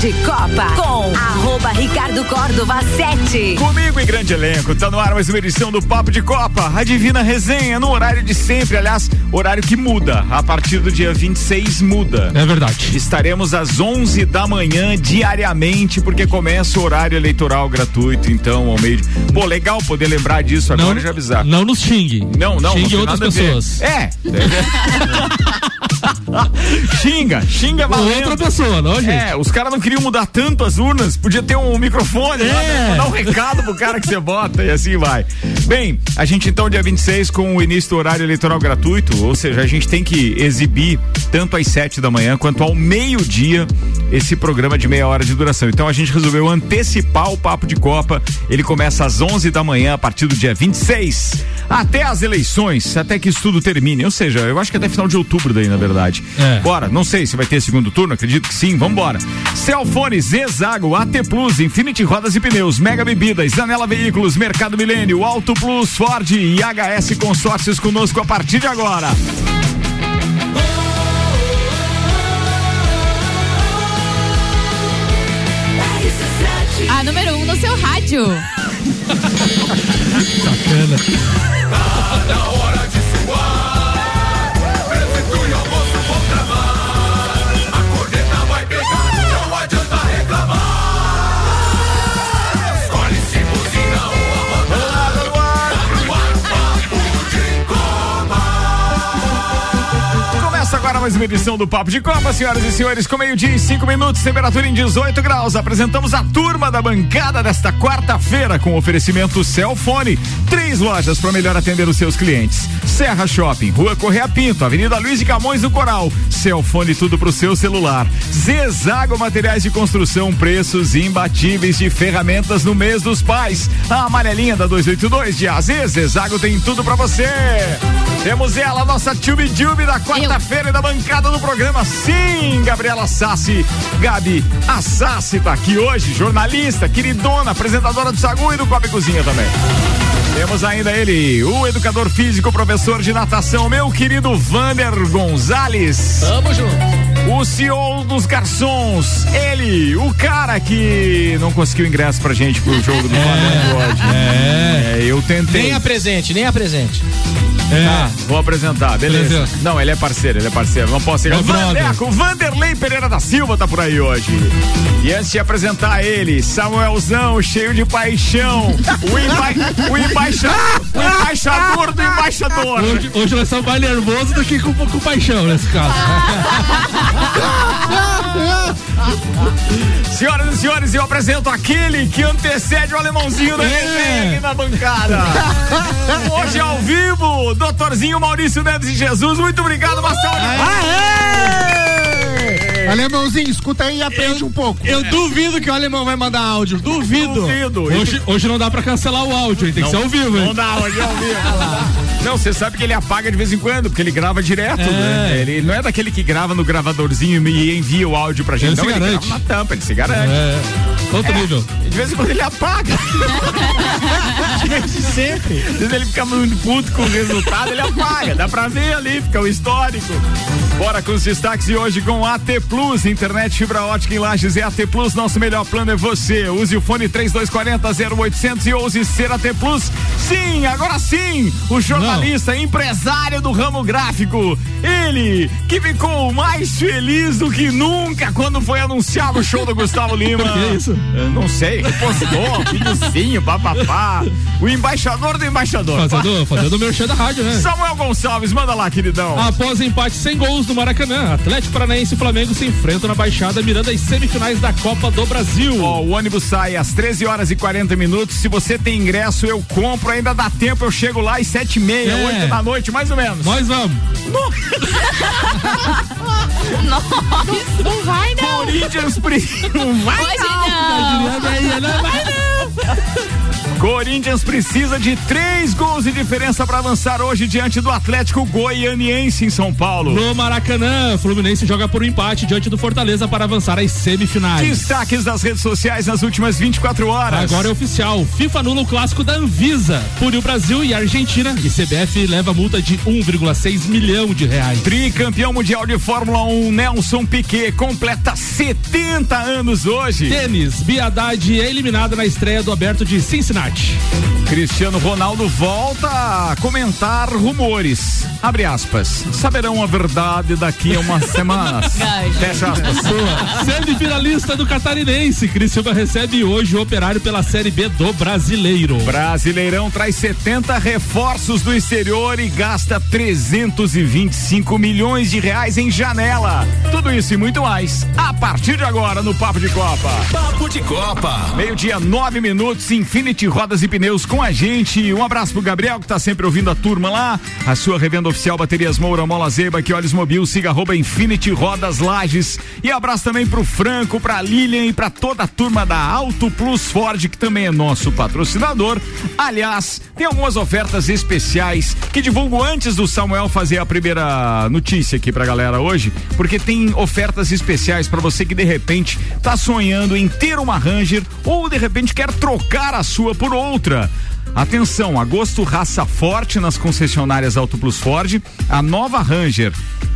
de Copa com arroba Ricardo Córdova 7. Comigo em grande elenco, tá no ar mais uma edição do Papo de Copa, a Divina Resenha, no horário de sempre, aliás, horário que muda, a partir do dia 26 muda. É verdade. Estaremos às 11 da manhã diariamente, porque começa o horário eleitoral gratuito, então, ao meio de... Pô, legal poder lembrar disso agora Não, e já avisar. não nos xingue. Não, não, Xingue não outras pessoas. É. xinga, xinga valendo. Outra pessoa, não, gente? É, os caras não queriam mudar tanto as urnas, podia ter um microfone, lá, É. né? dar um recado pro cara que você bota e assim vai. Bem, a gente então, dia 26, com o início do horário eleitoral gratuito, ou seja, a gente tem que exibir tanto às 7 da manhã quanto ao meio-dia esse programa de meia hora de duração. Então a gente resolveu antecipar o Papo de Copa. Ele começa às 11 da manhã, a partir do dia 26, até as eleições, até que isso tudo termine. Ou seja, eu acho que até final de outubro daí, na verdade. É. Bora, não sei se vai ter segundo turno, acredito que sim, vambora. Celfone, Zezago, AT Plus, Infinity Rodas e Pneus, Mega Bebidas, Zanela Veículos, Mercado Milênio, Auto Plus, Ford e HS Consórcios conosco a partir de agora. A número 1 um no seu rádio. Começa agora mais uma edição do Papo de Copa, senhoras e senhores, com meio-dia e cinco minutos, temperatura em 18 graus. Apresentamos a turma da bancada desta quarta-feira com oferecimento Celfone. Três lojas para melhor atender os seus clientes: Serra Shopping, Rua Correia Pinto, Avenida Luiz de Camões do Coral. Celfone, tudo pro seu celular. Zezago Materiais de Construção, preços imbatíveis de ferramentas no mês dos pais. A amarelinha da 282 de AZ, Zezago tem tudo para você. Temos ela, nossa Tube Tube da quarta-feira e da bancada do programa. Sim, Gabriela Sassi. Gabi, a Sassi tá aqui hoje, jornalista, queridona, apresentadora do Sagu e do Copa e Cozinha também. Temos ainda ele, o educador físico, professor de natação, meu querido Vander Gonzalez. Tamo junto. O CEO dos garçons, ele, o cara que não conseguiu ingresso pra gente pro jogo do Flamengo hoje. É. É, eu tentei. Nem apresente, nem apresente. É. Tá, vou apresentar, beleza. Beleza. Não, ele é parceiro, ele é parceiro. Não posso chegar. É. Vandeco, o Vanderlei Pereira da Silva tá por aí hoje. E antes de apresentar ele, Samuelzão, cheio de paixão. O, emba o, embaixa o embaixador do embaixador. Hoje, hoje nós estamos mais nervosos do que com, com paixão nesse caso. Senhoras e senhores, eu apresento aquele que antecede o alemãozinho da É. aqui na bancada. Hoje ao vivo, doutorzinho Maurício Neves de Jesus. Muito obrigado, Marcelo. Alemãozinho, escuta aí e aprende um pouco. Eu duvido que o alemão vai mandar áudio. Duvido. Duvido. Hoje, hoje não dá pra cancelar o áudio, tem que ser ao vivo, Não hein? dá, hoje é ao vivo. Não, você sabe que ele apaga de vez em quando, porque ele grava direto, né? Ele não é daquele que grava no gravadorzinho e envia o áudio pra gente. Ele não, se ele garante. grava na tampa, ele se garante. É. Outro É, nível. De vez em quando ele apaga. Desde sempre. Às vezes ele fica muito puto com o resultado, ele apaga. Dá pra ver ali, fica o histórico. Bora com os destaques de hoje com AT Plus, internet fibra ótica em Lages é AT Plus, nosso melhor plano é você. Use o fone 3240 0800 e ouse ser AT Plus. Sim, agora sim, o jornalista, empresário do ramo gráfico, ele que ficou mais feliz do que nunca quando foi anunciado o show do Gustavo Lima. Por que isso? Eu não sei, repostou, videozinho, papapá. O embaixador do embaixador. Fazendo, fazendo o merchan da rádio, né? Samuel Gonçalves, manda lá, queridão. Após empate sem gols no Maracanã, Atlético Paranaense e Flamengo se enfrentam na Baixada mirando as semifinais da Copa do Brasil. Ó, o ônibus sai às 13 horas e 40 minutos. Se você tem ingresso, eu compro. Ainda dá tempo, eu chego lá às 7 e meia, É. 8 da noite, mais ou menos. Nós vamos. Não vai, não. Corinthians, pri- não vai Hoje não. não. Juliana aí, não vai não. Corinthians precisa de três gols de diferença para avançar hoje diante do Atlético Goianiense em São Paulo. No Maracanã, Fluminense joga por um empate diante do Fortaleza para avançar às semifinais. Destaques das redes sociais nas últimas 24 horas. Agora é oficial. FIFA anula o clássico da Anvisa. Pune o Brasil e a Argentina. E CBF leva multa de 1,6 milhão de reais. Tricampeão mundial de Fórmula 1, Nelson Piquet, completa 70 anos hoje. Tênis, Biadade é eliminada na estreia do aberto de Cincinnati. Cristiano Ronaldo volta a comentar rumores. Abre aspas. Saberão a verdade daqui a umas semanas. Fecha aspas. Semifinalista do Catarinense. Criciúma recebe hoje o operário pela Série B do Brasileiro. Brasileirão traz 70 reforços do exterior e gasta 325 milhões de reais em janela. Tudo isso e muito mais a partir de agora no Papo de Copa. Papo de Copa. Meio-dia, nove minutos, Infinity Rodas e Pneus com a gente. Um abraço pro Gabriel que tá sempre ouvindo a turma lá. A sua revenda oficial Baterias Moura, Mola Zeba, que Olhos Mobil, siga arroba Infinity Rodas Lages. E abraço também pro Franco, pra Lilian e pra toda a turma da Auto Plus Ford, que também é nosso patrocinador. Aliás, tem algumas ofertas especiais que divulgo antes do Samuel fazer a primeira notícia aqui pra galera hoje, porque tem ofertas especiais para você que de repente tá sonhando em ter uma Ranger ou de repente quer trocar a sua por outra. Atenção, agosto raça forte nas concessionárias Auto Plus Ford. A nova Ranger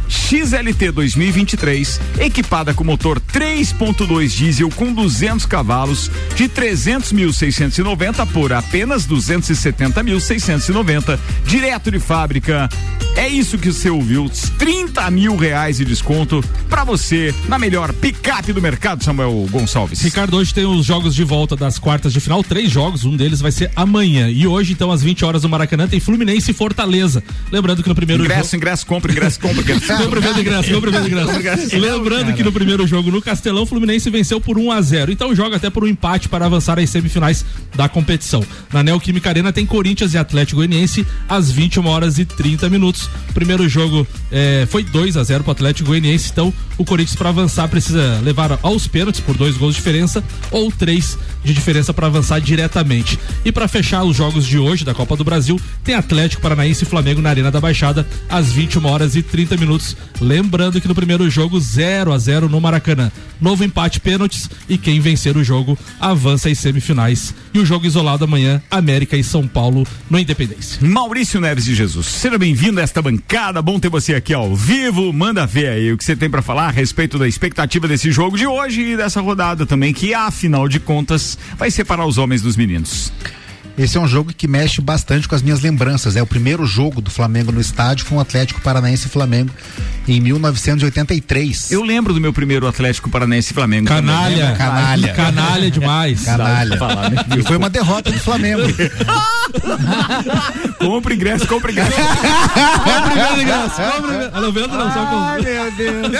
XLT 2023, equipada com motor 3.2 diesel com 200 cavalos, de 300.690 por apenas 270.690, direto de fábrica. É isso que você ouviu, 30 mil reais de desconto para você na melhor picape do mercado, Samuel Gonçalves. Ricardo, hoje tem os jogos de volta das quartas de final, três jogos, um deles vai ser amanhã. E hoje, então, às 20 horas no Maracanã, tem Fluminense e Fortaleza. Lembrando que no primeiro ingresso, jogo. Ingresso, compra, ingresso, compra, ingresso. Compra o ingresso, compra o ingresso. Lembrando que no primeiro jogo no Castelão, o Fluminense venceu por 1 a 0 Então joga até por um empate para avançar às semifinais da competição. Na Neoquímica Arena tem Corinthians e Atlético Goianiense às 21 horas e 30 minutos. Primeiro jogo eh, foi 2 a 0 para o Atlético Goianiense. Então o Corinthians para avançar precisa levar aos pênaltis por dois gols de diferença ou três de diferença para avançar diretamente. E para fechar os jogos de hoje da Copa do Brasil, tem Atlético Paranaense e Flamengo na Arena da Baixada às 21 horas e 30 minutos. Lembrando que no primeiro jogo 0 a 0 no Maracanã. Novo empate pênaltis e quem vencer o jogo avança às semifinais. E o jogo isolado amanhã, América e São Paulo no Independência. Maurício Neves de Jesus, seja bem-vindo a esta bancada. Bom ter você aqui ao vivo. Manda ver aí o que você tem para falar a respeito da expectativa desse jogo de hoje e dessa rodada também, que afinal de contas vai separar os homens dos meninos. Esse é um jogo que mexe bastante com as minhas lembranças. É o primeiro jogo do Flamengo no estádio com o Atlético Paranaense e Flamengo em 1983. Eu lembro do meu primeiro Atlético Paranaense e Flamengo. Canalha, canalha. Canalha demais. Canalha. E foi uma derrota do Flamengo. compre ingresso, compre ingresso. compre ingresso, compre ingresso. Não vendo não, só com... Ai, meu Deus.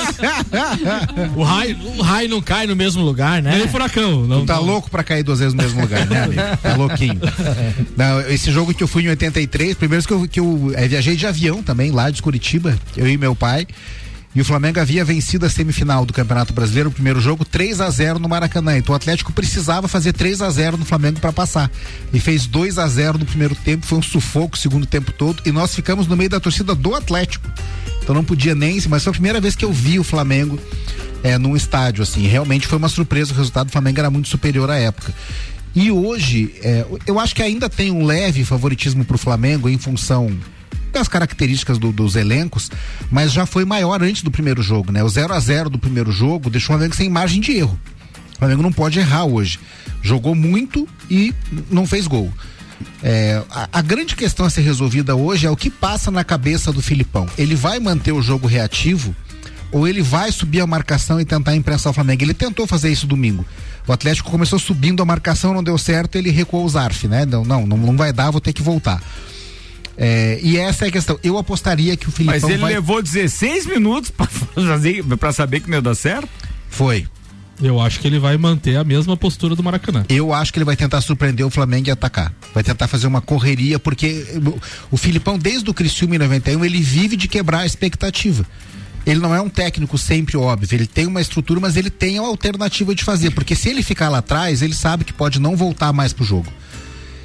O raio, o raio não cai no mesmo lugar, né? Nem furacão. Não, Tu tá não. louco pra cair duas vezes no mesmo lugar, né, amigo? Tá louquinho. Não, esse jogo que eu fui em 83, primeiro que eu, que eu eh, viajei de avião também, lá de Curitiba, eu e meu pai. E o Flamengo havia vencido a semifinal do Campeonato Brasileiro, o primeiro jogo, 3 a 0 no Maracanã. Então o Atlético precisava fazer 3 a 0 no Flamengo para passar. E fez 2 a 0 no primeiro tempo, foi um sufoco o segundo tempo todo. E nós ficamos no meio da torcida do Atlético. Então não podia nem, mas foi a primeira vez que eu vi o Flamengo é, num estádio, assim. Realmente foi uma surpresa, o resultado do Flamengo era muito superior à época. E hoje, é, eu acho que ainda tem um leve favoritismo pro Flamengo em função das características do- dos elencos, mas já foi maior antes do primeiro jogo, né? O 0 a 0 do primeiro jogo deixou o Flamengo sem margem de erro. O Flamengo não pode errar hoje. Jogou muito e não fez gol. É, a, a grande questão a ser resolvida hoje é o que passa na cabeça do Filipão. Ele vai manter o jogo reativo ou ele vai subir a marcação e tentar imprensar o Flamengo? Ele tentou fazer isso domingo. O Atlético começou subindo a marcação, não deu certo, ele recuou o Zarf, né? Não, não, não, vai dar, vou ter que voltar. É, e essa é a questão. Eu apostaria que o Filipão Mas ele vai... levou 16 minutos pra saber que não ia dar certo? Foi. Eu acho que ele vai manter a mesma postura do Maracanã. Eu acho que ele vai tentar surpreender o Flamengo e atacar. Vai tentar fazer uma correria, porque o- o Filipão, desde o Criciúma em 91, ele vive de quebrar a expectativa. Ele não é um técnico sempre óbvio, ele tem uma estrutura, mas ele tem a alternativa de fazer, porque se ele ficar lá atrás, ele sabe que pode não voltar mais pro jogo.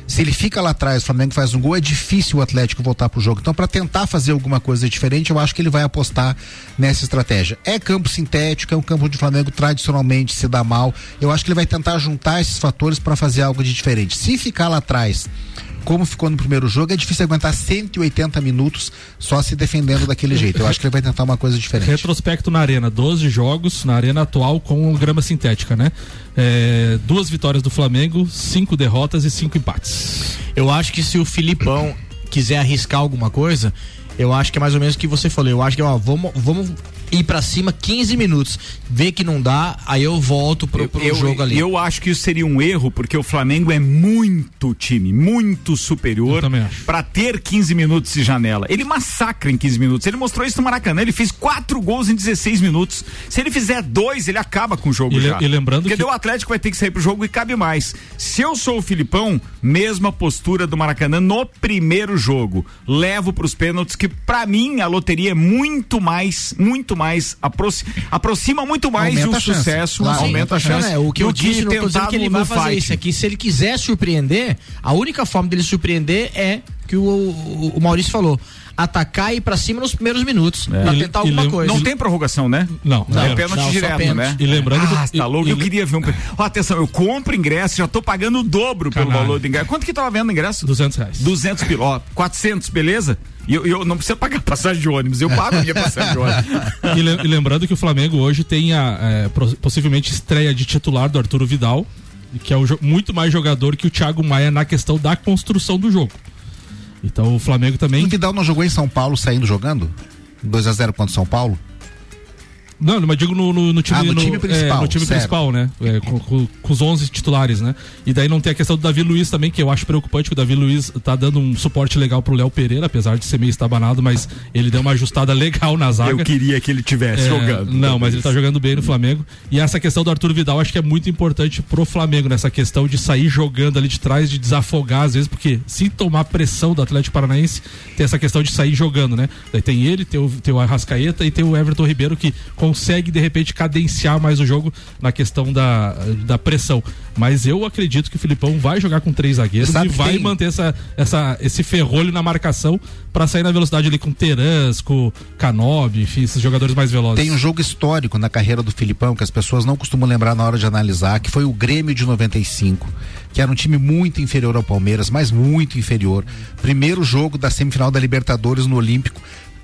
Se ele fica lá atrás, o Flamengo faz um gol, é difícil o Atlético voltar pro jogo. Então, para tentar fazer alguma coisa diferente, eu acho que ele vai apostar nessa estratégia. É campo sintético, é um campo onde o Flamengo tradicionalmente se dá mal. Eu acho que ele vai tentar juntar esses fatores para fazer algo de diferente. Se ficar lá atrás, como ficou no primeiro jogo, é difícil aguentar 180 minutos só se defendendo daquele jeito. Eu acho que ele vai tentar uma coisa diferente. Retrospecto na arena, 12 jogos na arena atual com grama sintética, né? É, duas vitórias do Flamengo, cinco derrotas e cinco empates. Eu acho que se o Filipão quiser arriscar alguma coisa, eu acho que é mais ou menos o que você falou. Eu acho que, ó, vamos, vamos ir para cima 15 minutos, ver que não dá, aí eu volto pro, pro eu, jogo ali. Eu acho que isso seria um erro, porque o Flamengo é muito time, muito superior para ter 15 minutos de janela. Ele massacra em 15 minutos. Ele mostrou isso no Maracanã, ele fez quatro gols em 16 minutos. Se ele fizer dois, ele acaba com o jogo e já. E lembrando porque que o Atlético vai ter que sair pro jogo e cabe mais. Se eu sou o Filipão, mesma postura do Maracanã no primeiro jogo. Levo pros pênaltis que para mim a loteria é muito mais, muito mais aproxima, aproxima muito mais Aumenta o sucesso, Claro. aumenta a chance. É, o que eu disse, não tô dizendo que ele vai fazer fight. isso aqui. Se ele quiser surpreender, a única forma dele surpreender é que o, o, o Maurício falou. Atacar e ir pra cima nos primeiros minutos. Pra E- tentar e alguma lem- coisa. Não tem prorrogação, né? Não, Não, é, é pênalti não, direto, pênalti. né? E lembrando ah, que- tá louco, e- eu queria ver um. Ó, atenção, eu compro ingresso, já tô pagando o dobro pelo valor do ingresso. Quanto que tava vendo o ingresso? 200 reais. 200 pil, ó, 400, beleza? E eu, eu não precisa pagar passagem de ônibus, eu pago a minha passagem de ônibus. E, le- e lembrando que o Flamengo hoje tem a é, possivelmente estreia de titular do Arturo Vidal, que é o muito mais jogador que o Thiago Maia na questão da construção do jogo. Então o Flamengo também. O Vidal não jogou em São Paulo saindo jogando? 2 a 0 contra o São Paulo? Não, mas digo no, no, no time, Ah, no time principal, é, no time principal, né? É, com, com- com os 11 titulares, né? E daí não tem a questão do Davi Luiz também, que eu acho preocupante que o Davi Luiz tá dando um suporte legal pro Léo Pereira, apesar de ser meio estabanado, mas ele deu uma ajustada legal na zaga. Eu queria que ele tivesse É, jogando. Não, mas ele tá jogando bem no Flamengo. E essa questão do Arthur Vidal acho que é muito importante pro Flamengo, nessa questão de sair jogando ali de trás, de desafogar às vezes, porque se tomar pressão do Atlético Paranaense, tem essa questão de sair jogando, né? Daí tem ele, tem o, tem o Arrascaeta e tem o Everton Ribeiro que consegue de repente cadenciar mais o jogo na questão da, da pressão. Mas eu acredito que o Filipão vai jogar com três zagueiros Sabe e vai tem- manter essa, essa, esse ferrolho na marcação pra sair na velocidade ali com Terans, com Canobi, enfim, esses jogadores mais velozes. Tem um jogo histórico na carreira do Filipão que as pessoas não costumam lembrar na hora de analisar, que foi o Grêmio de 95, que era um time muito inferior ao Palmeiras, mas muito inferior. Primeiro jogo da semifinal da Libertadores no Olímpico.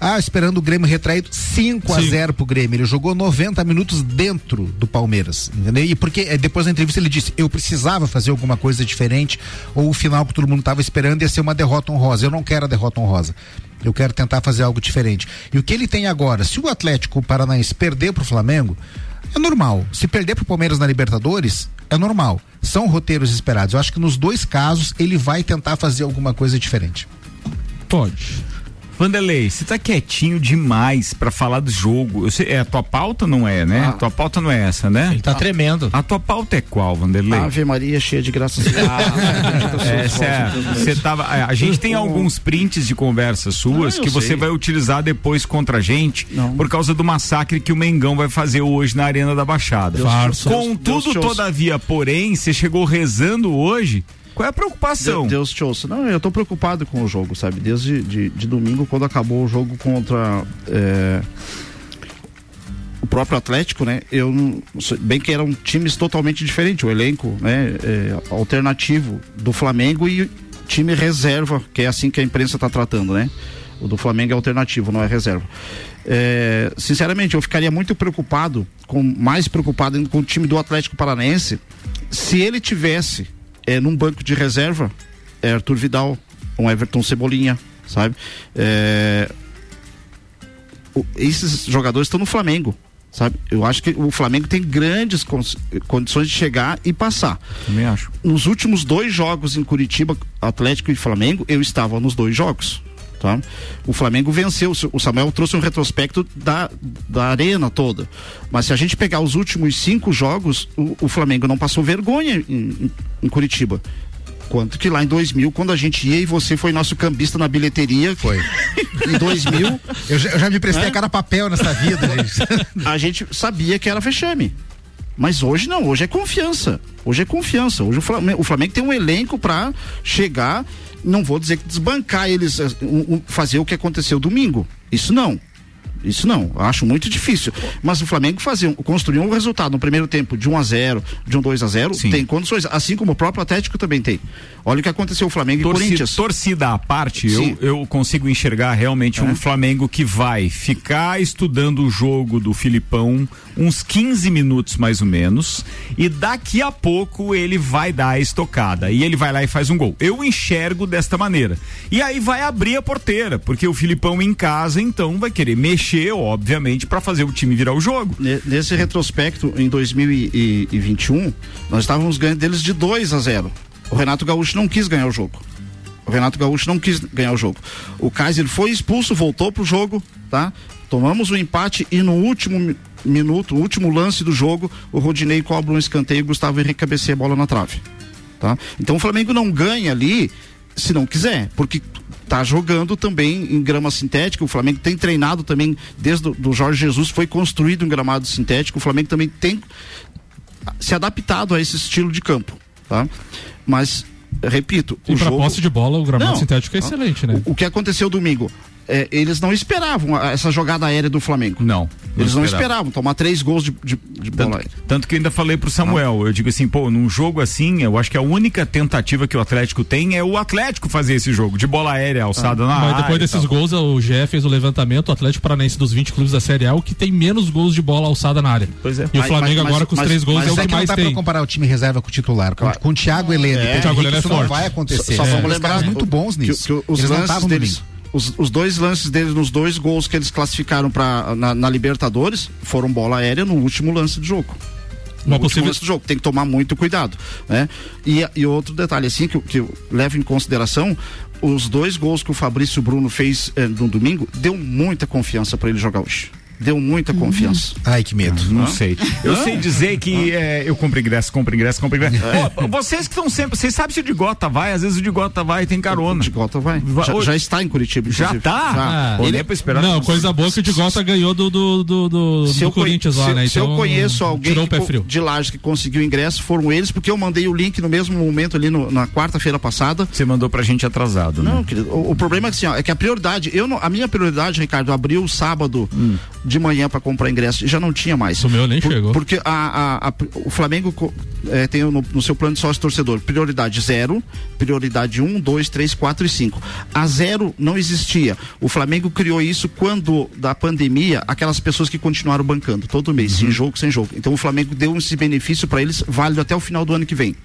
Ah, esperando o Grêmio retraído 5 a Sim. 0 pro Grêmio. Ele jogou 90 minutos dentro do Palmeiras, entendeu? E porque eh, depois da entrevista ele disse: "Eu precisava fazer alguma coisa diferente, ou o final que todo mundo estava esperando ia ser uma derrota honrosa. Eu não quero a derrota honrosa. Eu quero tentar fazer algo diferente. E o que ele tem agora, se o Atlético Paranaense perder pro Flamengo, é normal. Se perder pro Palmeiras na Libertadores, é normal. São roteiros esperados. Eu acho que nos dois casos ele vai tentar fazer alguma coisa diferente. Pode. Vanderlei, você tá quietinho demais pra falar do jogo. Eu sei- é a tua pauta não é, né? A tua pauta não é essa, né? Ele tá tremendo. A tua pauta é qual, Vanderlei? Ave Maria cheia de graças. É, você tava. é, A gente tem alguns prints de conversas suas Ah, que você sei. vai utilizar depois contra a gente Não. por causa do massacre que o Mengão vai fazer hoje na Arena da Baixada. Farsa. Contudo, Deus todavia, porém, você chegou rezando hoje. Qual é a preocupação? Deus, te ouça. Não, eu tô preocupado com o jogo, sabe? Desde de, de domingo, quando acabou o jogo contra é, o próprio Atlético, né? Eu bem que eram times totalmente diferentes, o elenco, né? é, alternativo do Flamengo e time reserva, que é assim que a imprensa tá tratando, né? O do Flamengo é alternativo, não é reserva. É, sinceramente, eu ficaria muito preocupado, com mais preocupado com o time do Atlético Paranaense, se ele tivesse é, num banco de reserva é, Arthur Vidal, um Everton Cebolinha, sabe? É, esses jogadores estão no Flamengo, sabe? Eu acho que o Flamengo tem grandes condições de chegar e passar. Também acho. Nos últimos dois jogos em Curitiba, Atlético e Flamengo, eu estava nos dois jogos. Tá? O Flamengo venceu. O Samuel trouxe um retrospecto da, da arena toda. Mas se a gente pegar os últimos cinco jogos, o, o Flamengo não passou vergonha em, em- Curitiba. Quanto que lá em 2000, quando a gente ia e você foi nosso cambista na bilheteria. Foi. Em 2000, Eu já, eu já me prestei É? a cara papel nessa vida, gente. a gente sabia que era vexame. Mas hoje não, hoje é confiança. Hoje é confiança. Hoje o Flamengo, o Flamengo tem um elenco para chegar, não vou dizer que desbancar eles, eh, fazer o que aconteceu domingo. Isso não. Isso não, acho muito difícil. Mas o Flamengo fazer, um- construir um resultado no primeiro tempo de 1 a 0 de um 2 a 0 Sim. tem condições. Assim como o próprio Atlético também tem. Olha o que aconteceu o Flamengo e Torcida, Corinthians. torcida à parte, eu, eu consigo enxergar realmente É. um Flamengo que vai ficar estudando o jogo do Filipão uns 15 minutos mais ou menos e daqui a pouco ele vai dar a estocada e ele vai lá e faz um gol. Eu enxergo desta maneira. E aí vai abrir a porteira, porque o Filipão em casa então vai querer mexer, obviamente, para fazer o time virar o jogo. Ne- Nesse retrospecto, em 2021, nós estávamos ganhando deles de 2 a 0. O Renato Gaúcho não quis ganhar o jogo. O Renato Gaúcho não quis ganhar o jogo. O Kaiser foi expulso, voltou pro jogo, tá? Tomamos o empate e no último mi- minuto, último lance do jogo, o Rodinei cobra um escanteio e o Gustavo Henrique cabeceia a bola na trave. Tá? Então o Flamengo não ganha ali se não quiser, porque tá jogando também em grama sintética. O Flamengo tem treinado também desde o do Jorge Jesus, foi construído um gramado sintético. O Flamengo também tem se adaptado a esse estilo de campo, tá? Mas repito, E o jogo posse de bola, o gramado Não. sintético é excelente, né? o, o que aconteceu domingo, é, eles não esperavam essa jogada aérea do Flamengo. Não. Eles não esperava. esperavam tomar três gols de, de, de bola Tanto, aérea. tanto que eu ainda falei pro Samuel, eu digo assim, pô, num jogo assim, eu acho que a única tentativa que o Atlético tem é o Atlético fazer esse jogo, de bola aérea alçada na Mas área depois desses tal. gols, o GE fez o levantamento, o Atlético Paranaense dos 20 clubes da Série A, é o que tem menos gols de bola alçada na área. Pois é. E o Mas- Flamengo mas- agora com os mas- três gols mas é o Mas é que que não mais dá pra tem. comparar o time reserva com o titular. Com, com o Thiago Heleno e É. Pedro Thiago Henrique, Heleno é isso não forte. vai acontecer. Só, só É, vamos os lembrar caras muito bons que- nisso. que os Eles não estavam. Os, os dois lances deles nos dois gols que eles classificaram para na, na Libertadores foram bola aérea no último lance do jogo. Uma no último possível- lance do jogo. Tem que tomar muito cuidado, né? E, e outro detalhe assim que, que levo em consideração os dois gols que o Fabrício Bruno fez eh, no domingo deu muita confiança para ele jogar hoje. Deu muita confiança. Ai, que medo. Não sei. Eu sei dizer que é, eu compro ingresso, compro ingresso, compro ingresso. Pô, vocês que estão sempre. Vocês sabem se o Digota vai, às vezes o Digota vai e tem carona. O Digota vai. Vai- Já, já está em Curitiba. Já inclusive. tá? Ah, Pô, ele- nem pra esperar. Não, coisa boa que o Digota ganhou do, do, do, do, se do Corinthians lá, se, né? se eu Então, conheço alguém tirou o que pé co- frio. de Lages que conseguiu ingresso, foram eles, porque eu mandei o link no mesmo momento ali no- na quarta-feira passada. Você mandou pra gente atrasado, né? Não, querido, o, o problema é que, assim, ó, é que a prioridade, eu não- a minha prioridade, Ricardo, abriu sábado Hum. De manhã para comprar ingresso e já não tinha mais. O meu nem chegou. Porque a, a- a- o Flamengo eh, tem no, no seu plano de sócio torcedor prioridade zero, prioridade um, dois, três, quatro e cinco. A zero não existia. O Flamengo criou isso quando da pandemia, aquelas pessoas que continuaram bancando todo mês, Uhum. sem jogo, sem jogo. Então o Flamengo deu esse benefício para eles válido até o final do ano que vem.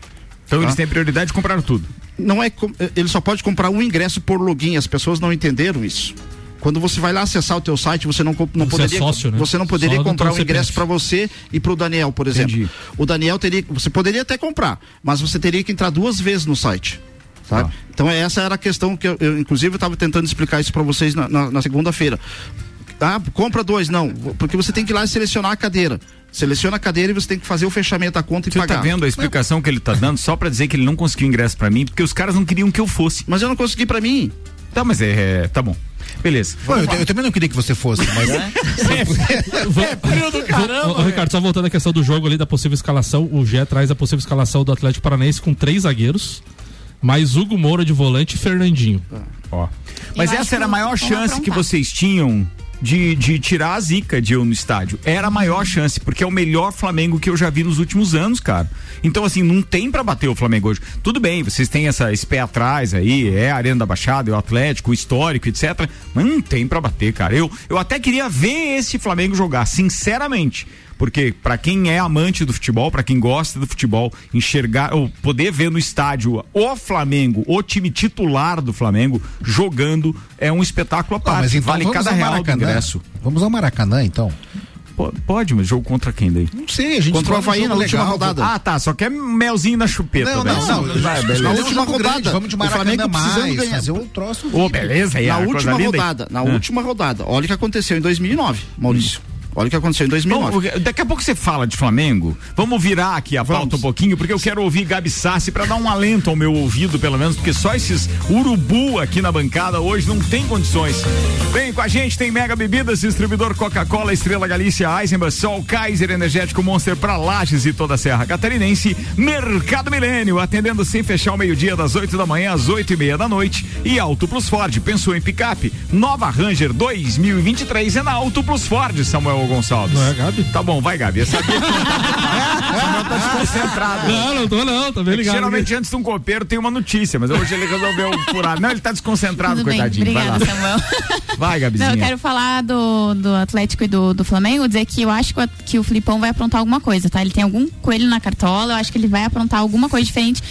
Então eles Tá. têm prioridade de comprar tudo. não é eh, ele só pode comprar um ingresso por login, as pessoas não entenderam isso. Quando você vai lá acessar o teu site, você não, não Você é poderia sócio, né? você não poderia Só comprar um ingresso para você e para o Daniel, por exemplo. Entendi. O Daniel teria, você poderia até comprar, mas você teria que entrar duas vezes no site. Sabe? Tá. Então essa era a questão que eu, eu, inclusive estava tentando explicar isso para vocês na, na- na segunda-feira. Ah, compra dois, não, porque você tem que ir lá e selecionar a cadeira. Seleciona a cadeira e você tem que fazer o fechamento da conta e Você pagar. tá vendo a explicação que ele tá dando só pra dizer que ele não conseguiu ingresso pra mim, porque os caras não queriam que eu fosse. Mas eu não consegui para mim. Tá, mas é, é, tá bom. Beleza. Pô, eu, eu também não queria que você fosse, mas Ô, ô, Ricardo, só voltando à questão do jogo ali, da possível escalação, o Gé traz a possível escalação do Atlético Paranaense com três zagueiros, mais Hugo Moura de volante e Fernandinho. Ó. Mas essa era a maior chance que vocês tinham de, de tirar a zica de eu no estádio. Era a maior chance, porque é o melhor Flamengo que eu já vi nos últimos anos, cara. Então, assim, não tem pra bater o Flamengo hoje. Tudo bem, vocês têm essa, esse pé atrás aí, é a Arena da Baixada, é o Atlético, o histórico, etc. Mas não tem pra bater, cara. Eu, eu até queria ver esse Flamengo jogar, sinceramente. Porque pra quem é amante do futebol, pra quem gosta do futebol, enxergar ou poder ver no estádio o Flamengo, o time titular do Flamengo jogando é um espetáculo à Ah, parte. mas então vale cada real do ingresso. Vamos ao Maracanã, então. Po- Pode, mas jogo contra quem daí? Não sei, a gente Contra o Havaí na última rodada. Ah, tá. Só quer melzinho na chupeta. Não, né? não, não. Vai, Na última rodada. Vamos de o Maracanã Flamengo precisando mais, ganhar. fazer um troço. Ô, beleza, aí na última rodada, na Ah. última rodada. Olha o que aconteceu em 2009, Maurício. Olha o que aconteceu em 2009. Bom, daqui a pouco você fala de Flamengo. Vamos virar aqui a pauta um pouquinho, porque eu quero ouvir Gabi Sassi para dar um alento ao meu ouvido, pelo menos, porque só esses urubu aqui na bancada hoje não tem condições. Vem com a gente, tem Mega Bebidas, distribuidor Coca-Cola, Estrela Galícia, Eisenbach, Sol, Kaiser Energético Monster para Lages e toda a Serra Catarinense, Mercado Milênio, atendendo sem fechar o meio-dia das 8 da manhã às 8 e meia da noite. E Auto Plus Ford, pensou em picape? Nova Ranger 2023 é na Auto Plus Ford, Samuel Gonçalves. Não é, Gabi? Tá bom, vai, Gabi. Eu sabia que Samuel tá desconcentrado. Não, não tô não, tá bem É que ligado. geralmente antes de um copeiro tem uma notícia, mas hoje ele resolveu furar. Não, ele tá desconcentrado, Tudo bem, coitadinho. vai obrigada, lá. Samuel. Vai, Gabizinha. Não, eu quero falar do, do Atlético e do, do Flamengo, dizer que eu acho que o, que o Filipão vai aprontar alguma coisa, tá? Ele tem algum coelho na cartola, eu acho que ele vai aprontar alguma coisa diferente.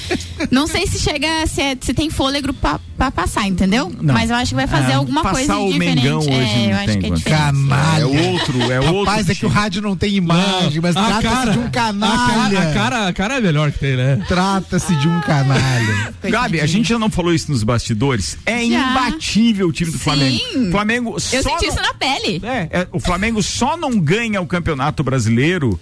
Não sei se chega, se, é- se tem fôlego pra, pra passar, entendeu? Não. Mas eu acho que vai fazer É, alguma passar coisa o diferente. Mengão hoje é, eu não acho que é diferente. Canalha. É outro, é outro. Rapaz, é que o rádio não tem imagem, mas a trata-se de um canalha. A cara, a cara, a cara é melhor que tem, né? Trata-se de um canalha. Gabi, a gente já não falou isso nos bastidores. É Já. imbatível o time do Sim. Flamengo. Flamengo Eu senti não- isso na pele. É, é, o Flamengo só não ganha o Campeonato Brasileiro.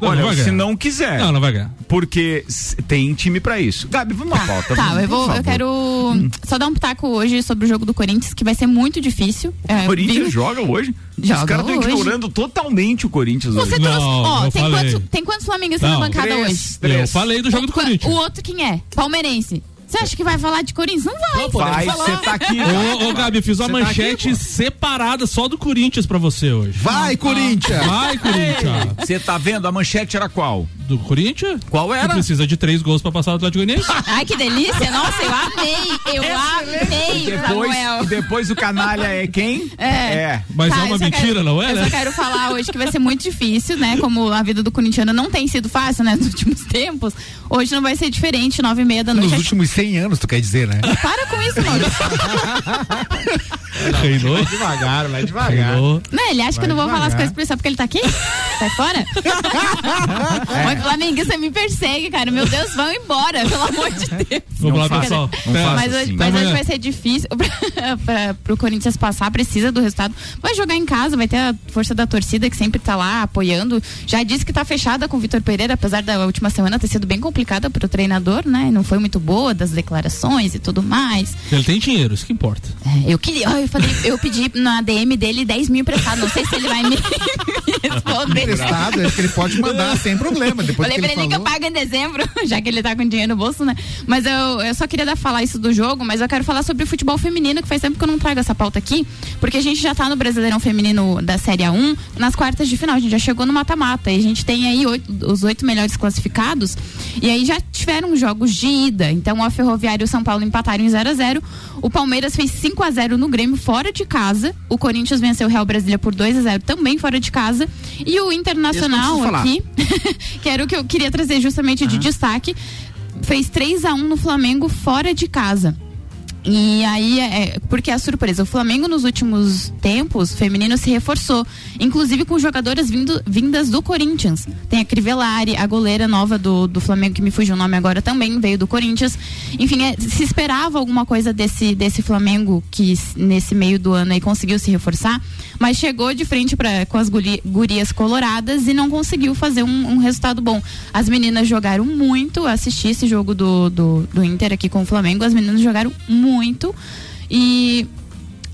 Não, olha, não se não quiser. Não, não vai ganhar. Porque tem time pra isso. Gabi, vamos na pauta. Tá, vamos, eu, vou, eu quero só dar um pitaco hoje sobre o jogo do Corinthians, que vai ser muito difícil. É, O Corinthians viu? joga hoje. Os Joga caras estão ignorando totalmente o Corinthians hoje. Você Não, trouxe. Ó, tem quantos, tem quantos flamenguistas na bancada Três, hoje? três. Eu falei do jogo do Corinthians. O outro quem é? Palmeirense. Você acha que vai falar de Corinthians? Não vai. Vai, você tá aqui. Ô, ô, Gabi, fiz uma Você tá manchete separada só do Corinthians pra você hoje. Vai, Corinthians! Vai, Corinthians. Você tá vendo? A manchete era qual? Do Corinthians? Qual Que era? precisa de três gols pra passar o Atlético Goianiense. Ai, que delícia. Nossa, eu amei. Eu amei, Depois, Samuel. e depois o canalha é quem? É. Mas Tá, é uma mentira, quero- não é, Eu né? só quero falar hoje que vai ser muito difícil, né? Como a vida do corintiano não tem sido fácil, né? Nos últimos tempos. Hoje não vai ser diferente, nove e meia da noite. Nos últimos 100 anos, tu quer dizer, né? Para com isso, Maurício. Reinou. Devagar, vai devagar. Reinou. Não, ele acha que eu não vou falar as coisas pra ele só porque ele tá aqui? Sai fora? Mas flamenguista me persegue, cara. Meu Deus, vão embora, pelo amor de Deus. Vamos lá, pessoal. Mas, hoje, mas hoje vai ser difícil pra, pra, pro Corinthians passar, precisa do resultado. Vai jogar em casa, vai ter a força da torcida que sempre tá lá apoiando. Já disse que tá fechada com o Vitor Pereira, apesar da última semana ter sido bem complicada pro treinador, né? Não foi muito boa das declarações e tudo mais. Ele tem dinheiro, isso que importa. É, eu queria, eu falei, eu pedi na DM dele 10 mil emprestado. Não sei se ele vai me, me responder. Emprestado, acho que ele pode mandar sem problema. Depois Falei que pra ele ele que eu falou. pago em dezembro, já que ele tá com dinheiro no bolso, né? Mas eu, eu só queria dar, falar isso do jogo, mas eu quero falar sobre o futebol feminino, que faz tempo que eu não trago essa pauta aqui, porque a gente já tá no Brasileirão Feminino da Série A1 nas quartas de final. A gente já chegou no mata-mata e a gente tem aí oito- os oito melhores classificados. E aí já tiveram jogos de ida. Então, a Ferroviária e o São Paulo empataram em 0 a 0 O Palmeiras fez 5 a 0 no Grêmio, fora de casa. O Corinthians venceu o Real Brasília por 2 a 0 também fora de casa. E o Internacional aqui, que era o que eu queria trazer justamente de destaque, fez 3 a 1 no Flamengo fora de casa. E aí, é, porque é a surpresa, o Flamengo nos últimos tempos, feminino se reforçou, inclusive com jogadoras vindo, vindas do Corinthians. Tem a Crivellari, a goleira nova do, do Flamengo, que me fugiu o nome agora também, veio do Corinthians. Enfim, é, se esperava alguma coisa desse, desse Flamengo que nesse meio do ano aí conseguiu se reforçar, mas chegou de frente pra, com as guri- gurias coloradas e não conseguiu fazer um, um resultado bom. As meninas jogaram muito, assisti esse jogo do, do, do Inter aqui com o Flamengo, as meninas jogaram muito e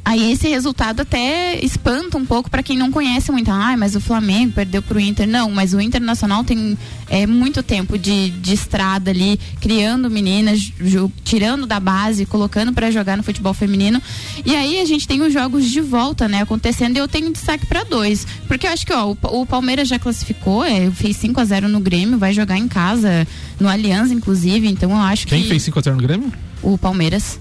aí esse resultado até espanta um pouco para quem não conhece muito. Ah, mas o Flamengo perdeu pro Inter. Não, mas o Internacional tem é, muito tempo de, de estrada ali, criando meninas, tirando da base, colocando para jogar no futebol feminino. E aí a gente tem os jogos de volta, né, acontecendo. E eu tenho destaque para dois, porque eu acho que ó, o, o Palmeiras já classificou, é, fez 5 a 0 no Grêmio, vai jogar em casa, no Aliança inclusive. Então eu acho Quem que fez 5x0 no Grêmio? o Palmeiras.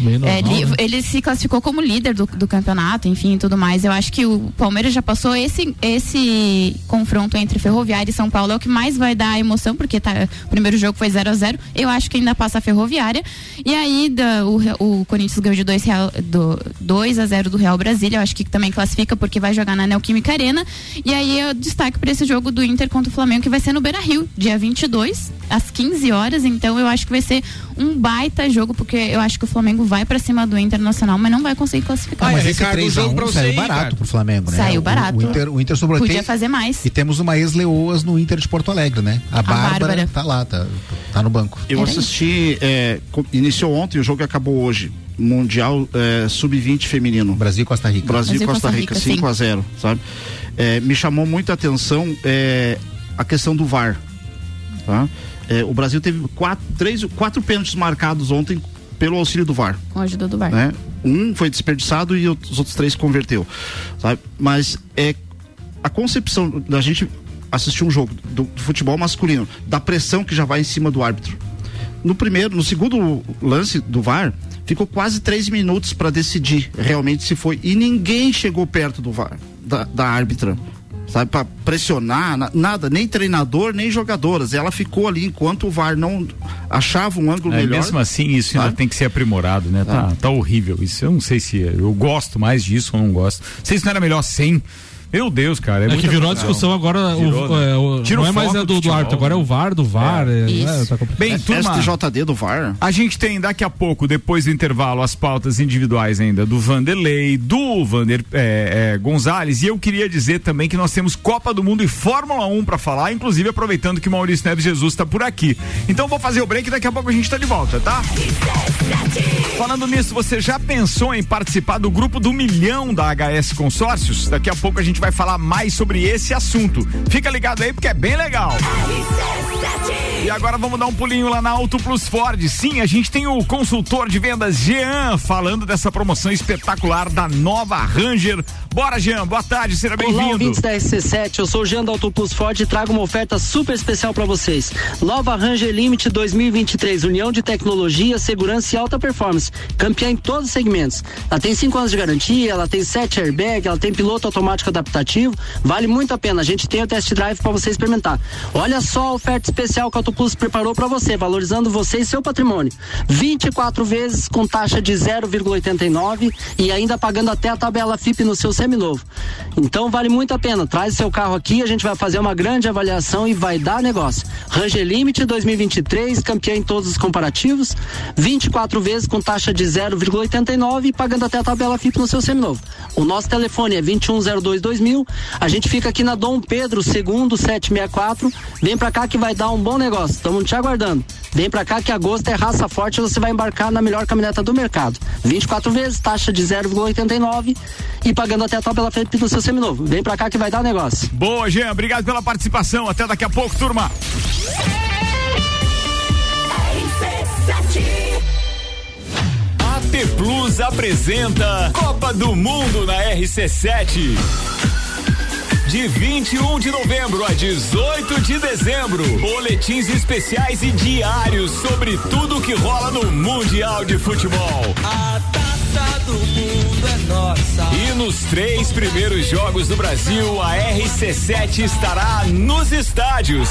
Meio É, normal, li- né? Ele se classificou como líder do, do campeonato, enfim, e tudo mais. Eu acho que o Palmeiras já passou esse, esse confronto entre Ferroviária e São Paulo é o que mais vai dar emoção, porque tá, o primeiro jogo foi 0 a 0 Eu acho que ainda passa a Ferroviária. E aí da- o, o Corinthians ganhou de 2 do, 2 a 0 do Real Brasília. Eu acho que também classifica porque vai jogar na Neoquímica Arena. E aí eu destaque para esse jogo do Inter contra o Flamengo, que vai ser no Beira Rio, dia 22, às 15 horas. Então eu acho que vai ser um baita jogo, porque eu acho que o Flamengo vai pra cima do Internacional, mas não vai conseguir classificar. Ah, Mas esse Ricardo, 3 jogo a 1 pra você saiu ir, barato Ricardo. pro Flamengo, né? Saiu O- barato. O, Inter, o Inter sobrou Podia tem- fazer mais. E temos uma ex-leoas no Inter de Porto Alegre, né? A, Bárbara, Bárbara. tá lá, tá, tá no banco. Eu Era assisti, é, iniciou ontem, o jogo acabou hoje. Mundial é, Sub-20 feminino. Brasil e Costa Rica. Brasil e Costa Costa Rica, Rica, 5 a 0 sabe? É, me chamou muita atenção é, a questão do VAR. Tá? É, o Brasil teve quatro, três, quatro pênaltis marcados ontem pelo auxílio do VAR. Com a ajuda do VAR. Né? Um foi desperdiçado e os outros três converteu. Sabe? Mas é a concepção da gente assistir um jogo do, do futebol masculino, da pressão que já vai em cima do árbitro. No primeiro, no segundo lance do VAR, ficou quase três minutos para decidir realmente se foi. E ninguém chegou perto do VAR, da, da árbitra. Sabe, para pressionar, na- nada, nem treinador, nem jogadoras. Ela ficou ali enquanto o VAR não achava um ângulo É, melhor. mesmo assim, isso ainda Sabe? tem que ser aprimorado, né? Tá, tá horrível. Isso eu não sei se eu gosto mais disso ou não gosto. Não sei se não era melhor sem. Meu Deus, cara. É, É que virou a discussão agora. Virou, o, né? é, o- Tira o não é mais a do do, árbitro, agora é o VAR do VAR. É, é, tá complicado. Bem, turma, STJD do VAR. A gente tem daqui a pouco, depois do intervalo, as pautas individuais ainda do Vanderlei, do Vander é, é, Gonzalez. E eu queria dizer também que nós temos Copa do Mundo e Fórmula 1 para falar, inclusive aproveitando que o Maurício Neves Jesus está por aqui. Então vou fazer o break e daqui a pouco a gente está de volta, tá? Falando nisso, você já pensou em participar do grupo do milhão da HS Consórcios? Daqui a pouco a gente vai falar mais sobre esse assunto. Fica ligado aí porque é bem legal. E agora vamos dar um pulinho lá na Auto Plus Ford. Sim, a gente tem o consultor de vendas Jean falando dessa promoção espetacular da nova Ranger. Bora, Jean, boa tarde, seja Olá, bem-vindo. ouvintes da RC7, eu sou o Jean da Auto Plus Ford e trago uma oferta super especial para vocês. Nova Ranger Limit 2023, união de tecnologia, segurança e alta performance, campeã em todos os segmentos. Ela tem 5 anos de garantia, ela tem 7 airbag, ela tem piloto automático adaptativo, vale muito a pena. A gente tem o test drive para você experimentar. Olha só a oferta especial que a Auto Plus preparou para você, valorizando você e seu patrimônio. 24 vezes com taxa de 0,89 e ainda pagando até a tabela FIP no seu seminovo. Então vale muito a pena. Traz seu carro aqui, a gente vai fazer uma grande avaliação e vai dar negócio. Ranger Limit 2023, campeão em todos os comparativos, 24 vezes com taxa de 0,89 e pagando até a tabela FIP no seu seminovo. O nosso telefone é 21022000. A gente fica aqui na Dom Pedro II 764. Vem pra cá que vai dar um bom negócio. Estamos te aguardando. Vem pra cá que agosto é raça forte, você vai embarcar na melhor caminhoneta do mercado. 24 vezes, taxa de 0,89 e pagando até a tabela FIP no seu seminovo. Vem pra cá que vai dar negócio. Boa, Jean, obrigado pela participação. Até daqui a pouco, turma. AT Plus apresenta Copa do Mundo na RC7. De 21 de novembro a 18 de dezembro, boletins especiais e diários sobre tudo que rola no Mundial de Futebol. A taça do mundo é nossa. E nos três primeiros jogos do Brasil, a RC7 estará nos estádios.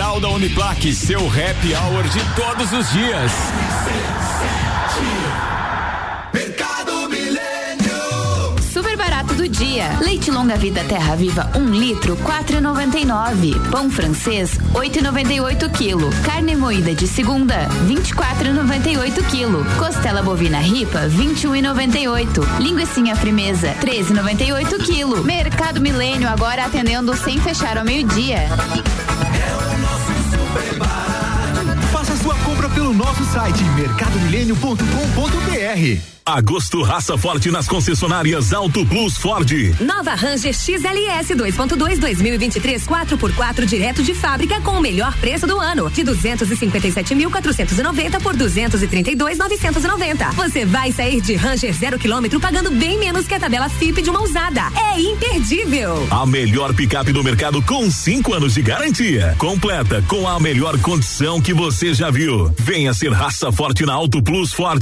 da Uniplaque. Seu happy hour de todos os dias. Dia. Leite longa vida Terra Viva 1 litro 4,99. Pão francês 8,98 quilo. Carne moída de segunda 24,98 quilo. Costela bovina ripa 21,98. Linguiça frimeza 13,98 quilo. Mercado Milênio agora atendendo sem fechar ao meio-dia. Faça sua compra pelo nosso site mercadomilênio.com.br. Agosto raça forte nas concessionárias Auto Plus Ford. Nova Ranger XLS 2.2 2023 4x4 direto de fábrica com o melhor preço do ano, de 257.490 por 232.990. Você vai sair de Ranger zero quilômetro pagando bem menos que a tabela FIP de uma usada. É imperdível. A melhor picape do mercado com 5 anos de garantia. Completa com a melhor condição que você já viu. Venha ser raça forte na Auto Plus Ford.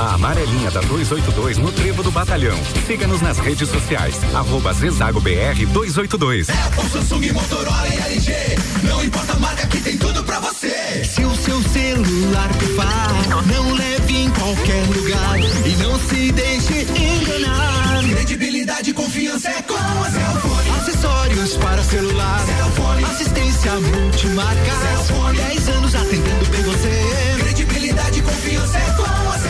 A amarelinha da 282 no Trevo do Batalhão. Siga-nos nas redes sociais. Arroba Zezago BR 282. Apple, Samsung, Motorola e LG. Não importa a marca que tem tudo pra você. Se o seu celular pifar, não leve em qualquer lugar e não se deixe enganar. Credibilidade e confiança é com a Cellfone. Acessórios para celular, Cellfone. assistência multimarca. Cellfone. 10 anos atendendo bem você. Credibilidade e confiança é com a Cellfone.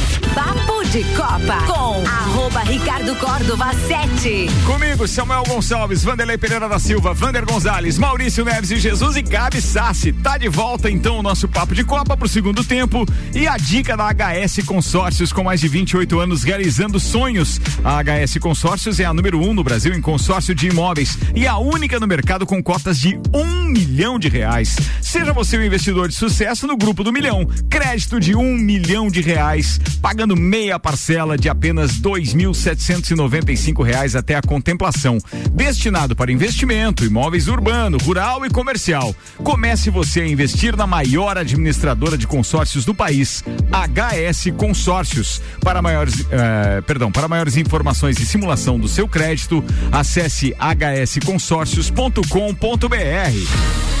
De Copa com arroba Ricardo Córdova 7. Comigo, Samuel Gonçalves, Vanderlei Pereira da Silva, Vander Gonzalez, Maurício Neves e Jesus e Gabi Sassi. Tá de volta então o nosso papo de Copa pro segundo tempo e a dica da HS Consórcios com mais de 28 anos realizando sonhos. A HS Consórcios é a número um no Brasil em consórcio de imóveis e a única no mercado com cotas de um milhão de reais. Seja você um investidor de sucesso no grupo do milhão. Crédito de um milhão de reais, pagando meia parcela de apenas cinco reais até a contemplação, destinado para investimento, imóveis urbano, rural e comercial. Comece você a investir na maior administradora de consórcios do país, HS Consórcios. Para maiores, eh, perdão, para maiores informações e simulação do seu crédito, acesse hsconsórcios.com.br.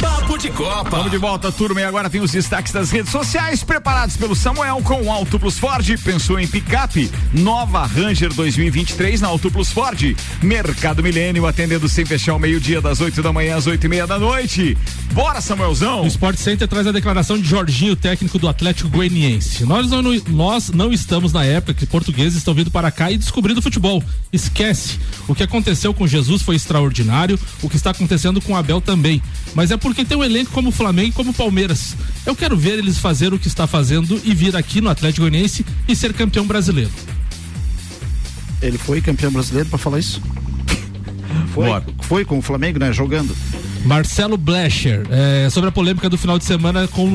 Papo de Copa. Vamos de volta, turma, e agora tem os destaques das redes sociais preparados pelo Samuel com o Auto Plus Ford. Pensou em picape? Nova Ranger 2023 na Auto Plus Ford. Mercado Milênio atendendo sem fechar o meio-dia das 8 da manhã às 8 e meia da noite. Bora, Samuelzão! O Sport Center traz a declaração de Jorginho, técnico do Atlético Goianiense. Nós não, nós não estamos na época que portugueses estão vindo para cá e descobrindo futebol. Esquece. O que aconteceu com Jesus foi extraordinário, o que está acontecendo com Abel também. Mas é porque tem um elenco como o Flamengo e como o Palmeiras. Eu quero ver eles fazer o que está fazendo e vir aqui no Atlético Goianiense e ser campeão brasileiro. Ele foi campeão brasileiro para falar isso? Foi, foi com o Flamengo, né? Jogando. Marcelo Blecher, é, sobre a polêmica do final de semana com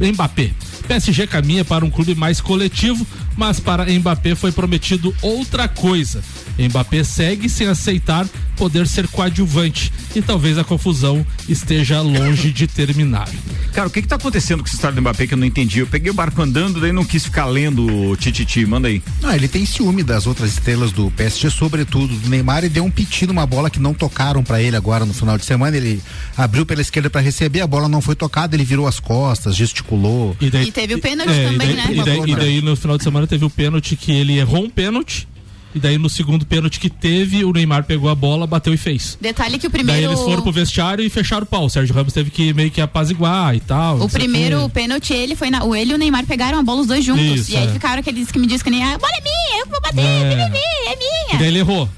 Mbappé. PSG caminha para um clube mais coletivo, mas para Mbappé foi prometido outra coisa. Mbappé segue sem aceitar poder ser coadjuvante e talvez a confusão esteja longe de terminar. Cara, o que que tá acontecendo com essa história do Mbappé que eu não entendi? Eu peguei o barco andando, daí não quis ficar lendo o Tititi, manda aí. Não, ele tem ciúme das outras estrelas do PSG, sobretudo do Neymar, e deu um piti numa bola que não tocaram para ele agora no final de semana. Ele abriu pela esquerda para receber, a bola não foi tocada, ele virou as costas, gesticulou. E, daí, E teve o pênalti é, também, e daí, né? E daí, e daí no final de semana teve o pênalti que ele errou um pênalti. E daí no segundo pênalti que teve, o Neymar pegou a bola, bateu e fez. Detalhe que o Daí primeiro. eles foram pro vestiário e fecharam o pau. O Sérgio Ramos teve que meio que apaziguar e tal. O primeiro pênalti, ele foi na. O ele e o Neymar pegaram a bola os dois juntos. Isso, e aí é. ficaram aqueles que me dizem que nem. A bola é minha, eu vou bater, É. é E minha. daí ele errou.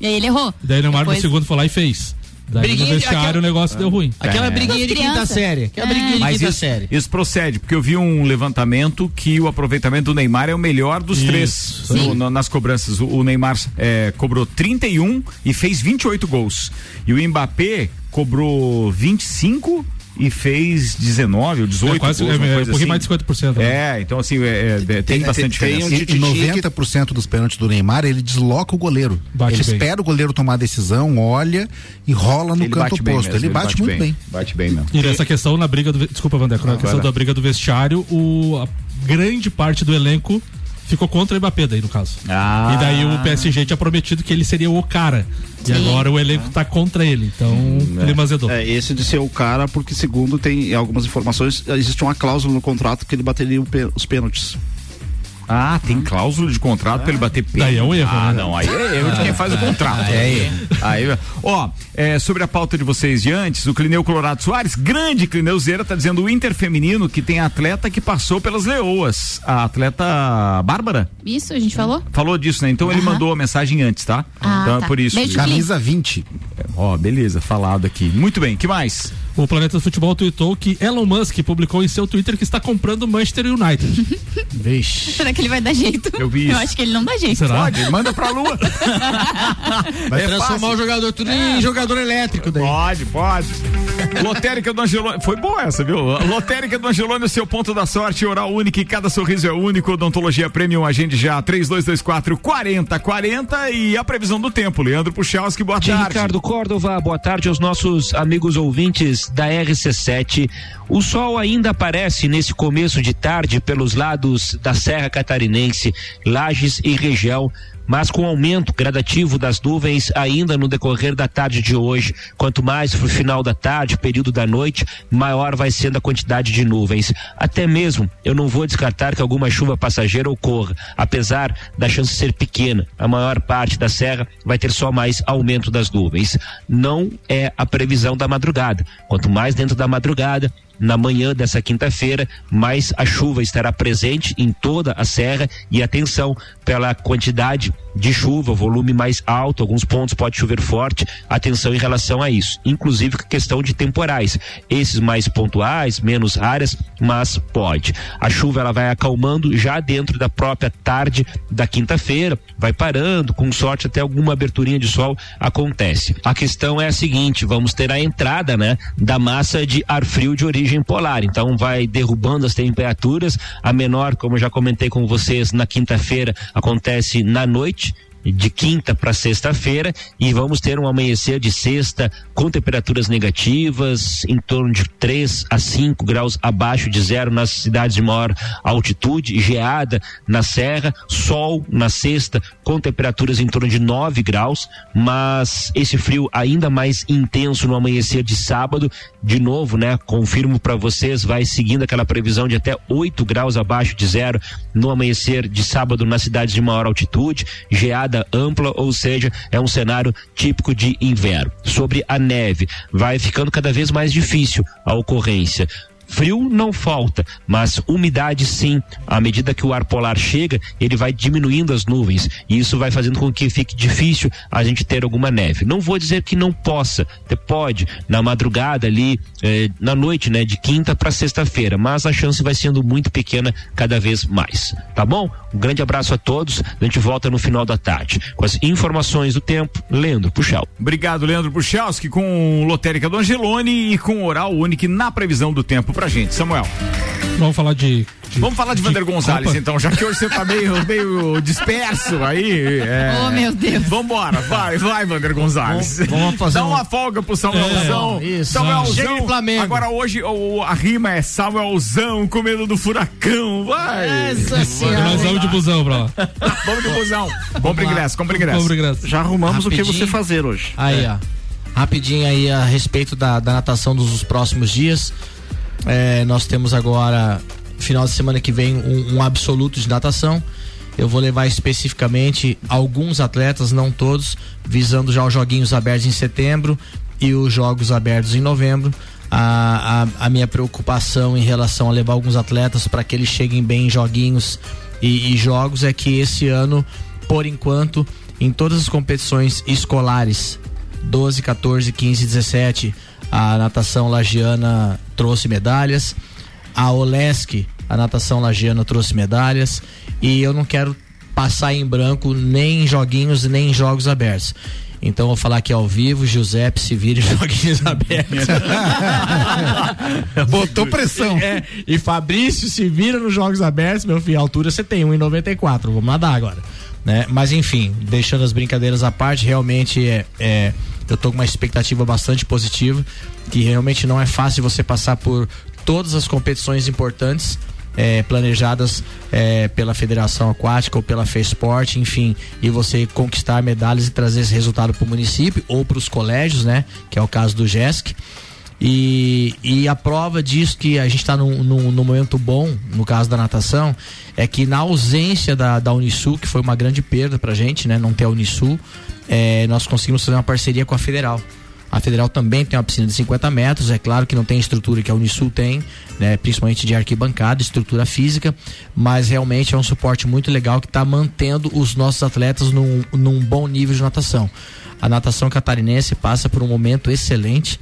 E aí ele errou. E daí o Neymar Depois- no segundo foi lá e fez. Daí Briguinha no de- vestiário aquela- o negócio deu ruim. Aquela É. briguinha de quinta série. Aquela É. briguinha de Mas quinta isso, série. isso procede, porque eu vi um levantamento que o aproveitamento do Neymar é o melhor dos Isso. três no- no- nas cobranças. O, o Neymar é, cobrou 31 e fez 28 gols. E o Mbappé cobrou 25 e fez 19 ou 18 É quase- gols, é, é, coisa um pouquinho assim. mais de 50%, né? É, então assim, é, é, tem, bastante diferença. E, e 90% dos pênaltis do Neymar, ele desloca o goleiro. Bate ele bem. espera o goleiro tomar a decisão, olha e rola no Ele canto bate bem oposto. mesmo, ele bate, muito bem. Bate bem mesmo. E nessa questão, na briga do. Desculpa, Vandeco, na questão da briga do vestiário, o, a grande parte do elenco ficou contra o Mbappé daí, no caso. Ah. E daí o PSG tinha prometido que ele seria o cara. E Sim. agora o elenco tá contra ele. Então, clima azedou. É, esse de ser o cara, porque segundo tem algumas informações, existe uma cláusula no contrato que ele bateria os pênaltis. Ah, tem cláusula de contrato pra ele bater pênalti. Daí é um erro, Ah, né? não, aí é erro de quem faz o contrato. Ah, é Aí, ó, é, sobre a pauta de vocês de antes, o Clineu Colorado Soares, grande Clineuzeira, tá dizendo o Inter feminino que tem atleta que passou pelas leoas. A atleta Bárbara Isso, a gente falou? falou disso, né? Então ele Aham. mandou a mensagem antes, tá? Ah, então é tá. por isso. Beijo, Camisa 20. Ó, beleza, falado aqui. Muito bem, que mais? O Planeta do Futebol tweetou que Elon Musk publicou em seu Twitter que está comprando o Manchester United. Vixe. Será que ele vai dar jeito? Eu vi Eu isso. acho que ele não dá jeito. Será? Pode, manda pra lua. Vai É transformar fácil. o jogador tudo em jogador elétrico daí. Pode, pode. Lotérica do Angelone. Foi boa essa, viu? Lotérica do Angelone, o seu ponto da sorte, oral único e cada sorriso é único. Odontologia Premium, agende já 3224 4040 e a previsão do tempo. Leandro Puchalski, boa De tarde. Ricardo Córdova, boa tarde aos nossos amigos ouvintes da RC7. O sol ainda aparece nesse começo de tarde pelos lados da Serra Catarinense, Lages e região. Mas com aumento gradativo das nuvens ainda no decorrer da tarde de hoje, quanto mais pro final da tarde, período da noite, maior vai sendo a quantidade de nuvens. Até mesmo eu não vou descartar que alguma chuva passageira ocorra, apesar da chance ser pequena. A maior parte da serra vai ter só mais aumento das nuvens. Não é a previsão da madrugada. Quanto mais dentro da madrugada, na manhã dessa quinta-feira, mais a chuva estará presente em toda a serra e atenção pela quantidade de chuva, volume mais alto, alguns pontos pode chover forte, atenção em relação a isso, inclusive questão de temporais, esses mais pontuais, menos raras, mas pode. A chuva ela vai acalmando já dentro da própria tarde da quinta-feira, vai parando, com sorte até alguma aberturinha de sol acontece. A questão é a seguinte, vamos ter a entrada, né, da massa de ar frio de origem polar, então vai derrubando as temperaturas, a menor, como eu já comentei com vocês, na quinta-feira acontece na noite, de quinta para sexta-feira e vamos ter um amanhecer de sexta com temperaturas negativas em torno de 3 a 5 graus abaixo de zero nas cidades de maior altitude, geada na serra, sol na sexta com temperaturas em torno de 9 graus, mas esse frio ainda mais intenso no amanhecer de sábado, de novo, né? Confirmo para vocês, vai seguindo aquela previsão de até 8 graus abaixo de zero no amanhecer de sábado nas cidades de maior altitude, geada ampla, ou seja, é um cenário típico de inverno. Sobre a neve, vai ficando cada vez mais difícil a ocorrência Frio não falta, mas umidade sim. À medida que o ar polar chega, ele vai diminuindo as nuvens e isso vai fazendo com que fique difícil a gente ter alguma neve. Não vou dizer que não possa, pode na madrugada ali, eh, na noite, né, de quinta para sexta-feira, mas a chance vai sendo muito pequena cada vez mais. Tá bom? Um grande abraço a todos. A gente volta no final da tarde com as informações do tempo. Leandro Puxal. Obrigado, Leandro Puchalski, com Lotérica do Angelone e com Oral Unique na previsão do tempo pra gente. Samuel. Vamos falar de. de Vamos falar de, Vander Gonzalez, Copa? então, já que hoje você tá meio, meio disperso aí. É... Oh, meu Deus. Vambora, vai, vai, Vander Gonzalez. Vamos- vamos fazer Dá um- uma folga pro Samuelzão. É, isso. Samuelzão. Chega de Flamengo. Agora hoje o, a rima é Samuelzão com medo do furacão. Vai. Essa senhora. Nós vamos de busão pra lá. Vamos de busão. Compre ingresso, compre ingresso. Compre ingresso. Já arrumamos o que Rapidinho. você fazer hoje. Aí, ó. Rapidinho aí a respeito da, da natação dos próximos dias. É, nós temos agora, final de semana que vem, um, um absoluto de natação. Eu vou levar especificamente alguns atletas, não todos, visando já os joguinhos abertos em setembro e os jogos abertos em novembro. A, a, a minha preocupação em relação a levar alguns atletas para que eles cheguem bem em joguinhos e, e jogos é que esse ano, por enquanto, em todas as competições escolares 12, 14, 15, 17, a natação lagiana trouxe medalhas. A Olesc, a natação lagiana trouxe medalhas. E eu não quero passar em branco nem em joguinhos, nem em jogos abertos. Então eu vou falar aqui ao vivo, Giuseppe se vira joguinhos abertos. Botou pressão. É, e Fabrício se vira nos jogos abertos, meu filho, a altura você tem 1,94, vamos nadar agora. Né? Mas enfim, deixando as brincadeiras à parte, realmente é, é, eu tô com uma expectativa bastante positiva, que realmente não é fácil você passar por todas as competições importantes. é, planejadas é, pela Federação Aquática ou pela FESPORT, enfim, e você conquistar medalhas e trazer esse resultado para o município ou para os colégios, né? Que é o caso do GESC. E, e a prova disso que a gente está num, num, num momento bom, no caso da natação, é que na ausência da, da Unisul, que foi uma grande perda pra gente, né? Não ter a Unisul, é, nós conseguimos fazer uma parceria com a Federal. A Federal também tem uma piscina de 50 metros, é claro que não tem a estrutura que a Unisul tem, né, principalmente de arquibancada, estrutura física, mas realmente é um suporte muito legal que está mantendo os nossos atletas num, num bom nível de natação. A natação catarinense passa por um momento excelente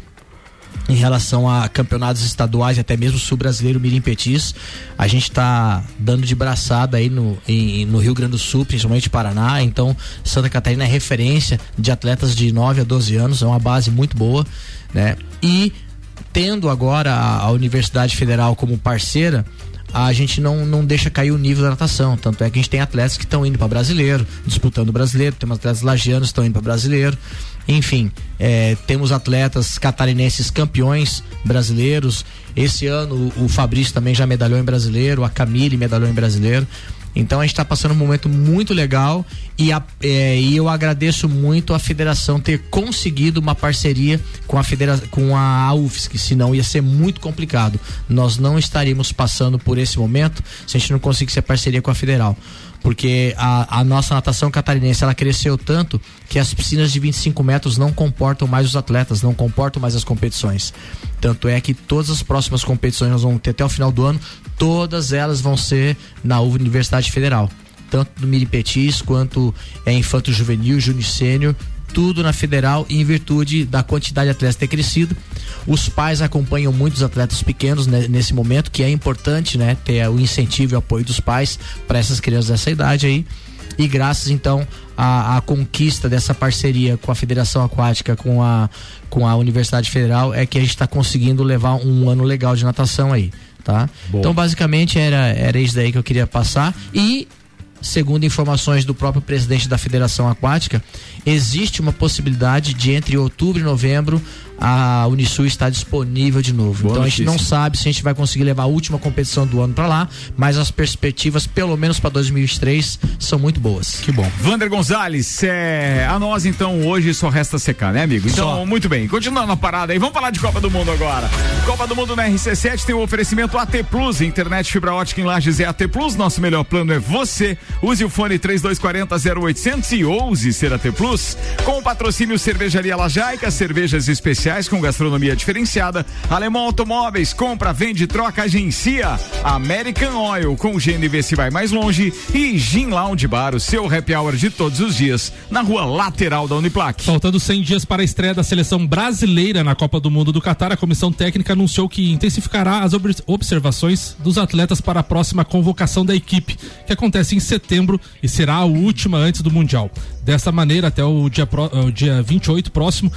em relação a campeonatos estaduais e até mesmo sul brasileiro Mirim Petis. A gente está dando de braçada aí no, em- no Rio Grande do Sul, principalmente Paraná. Então, Santa Catarina é referência de atletas de 9 a 12 anos, é uma base muito boa, né? E tendo agora a, a Universidade Federal como parceira, a gente não, não deixa cair o nível da natação. Tanto é que a gente tem atletas que estão indo para brasileiro, disputando o brasileiro, temos atletas lagianos que estão indo para brasileiro. Enfim, é, temos atletas catarinenses campeões brasileiros. Esse ano o, Fabrício também já medalhou em brasileiro, a Camille medalhou em brasileiro. Então a gente está passando um momento muito legal e, a- é, e eu agradeço muito a federação ter conseguido uma parceria com a, federa com a UFSC, senão ia ser muito complicado. Nós não estaríamos passando por esse momento se a gente não conseguisse a parceria com a federal. Porque a, a nossa natação catarinense ela cresceu tanto que as piscinas de 25 metros não comportam mais os atletas, não comportam mais as competições. Tanto é que todas as próximas competições nós vamos ter até o final do ano, todas elas vão ser na Universidade Federal. Tanto no Miripetis quanto é Infanto Juvenil, Júnior Sênior, tudo na Federal e em virtude da quantidade de atletas ter crescido. Os pais acompanham muitos atletas pequenos né, nesse momento, que é importante, né, ter o incentivo e o apoio dos pais para essas crianças dessa idade aí. E graças então à, à conquista dessa parceria com a Federação Aquática, com a, com a Universidade Federal, é que a gente está conseguindo levar um ano legal de natação aí, tá? Então basicamente era, era isso daí que eu queria passar. E segundo informações do próprio presidente da Federação Aquática, existe uma possibilidade de entre outubro e novembro a Unisul estar disponível de novo. Boa então a gente não notícia. sabe se a gente vai conseguir levar a última competição do ano para lá, mas as perspectivas, pelo menos para 2023, são muito boas. Que bom. Vander Gonzalez, é, a nós então hoje só resta secar, né, amigo? Então, Só. muito bem. Continuando a parada aí, vamos falar de Copa do Mundo agora. Copa do Mundo na RC7 tem o oferecimento AT Plus, internet fibra ótica em Lages é AT Plus. Nosso melhor plano é você. Use o fone 3240 0800 e ouse ser AT Plus. Com o patrocínio Cervejaria Lajaica, cervejas especiais com gastronomia diferenciada. Alemão Automóveis, compra, vende, troca, agencia. American Oil, com GNV se vai mais longe. E Gin Lounge Bar, o seu happy hour de todos os dias, na rua lateral da Uniplac. Faltando 100 dias para a estreia da seleção brasileira na Copa do Mundo do Catar, a comissão técnica anunciou que intensificará as ob- observações dos atletas para a próxima convocação da equipe, que acontece em setembro e será a última antes do Mundial. Dessa maneira, até o dia, pró- o dia 28 próximo,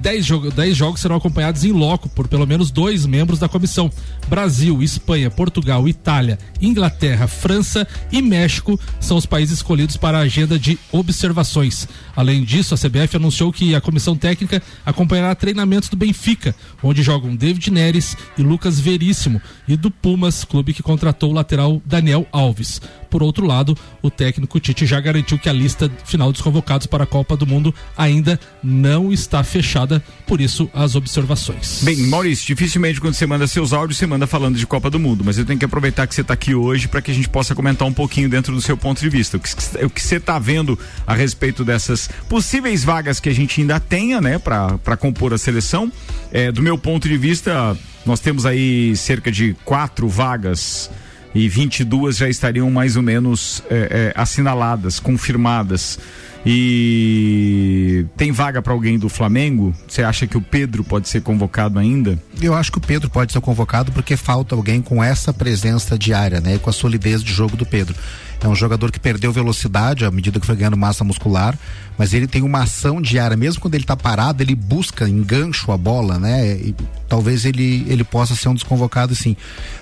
10 jogos serão acompanhados em loco por pelo menos dois membros da comissão: Brasil, Espanha, Portugal, Itália, Inglaterra, França e México são os países escolhidos para a agenda de observações. Além disso, a CBF anunciou que a comissão técnica acompanhará treinamentos do Benfica, onde jogam David Neres e Lucas Veríssimo, e do Pumas, clube que contratou o lateral Daniel Alves. Por outro lado, o técnico Tite já garantiu que a lista final dos convocados para a Copa do Mundo ainda não está fechada, por isso as observações. Bem, Maurício, dificilmente quando você manda seus áudios, você manda falando de Copa do Mundo, mas eu tenho que aproveitar que você está aqui hoje para que a gente possa comentar um pouquinho dentro do seu ponto de vista. O que, o que você está vendo a respeito dessas possíveis vagas que a gente ainda tenha, né, para compor a seleção. É, do meu ponto de vista, nós temos aí cerca de quatro vagas e 22 já estariam mais ou menos é, é, assinaladas, confirmadas. E tem vaga para alguém do Flamengo? Você acha que o Pedro pode ser convocado ainda? Eu acho que o Pedro pode ser convocado porque falta alguém com essa presença diária, né? Com a solidez de jogo do Pedro. É um jogador que perdeu velocidade à medida que foi ganhando massa muscular, mas ele tem uma ação diária, mesmo quando ele está parado, ele busca engancho a bola, né? E talvez ele, ele possa ser um dos convocados sim.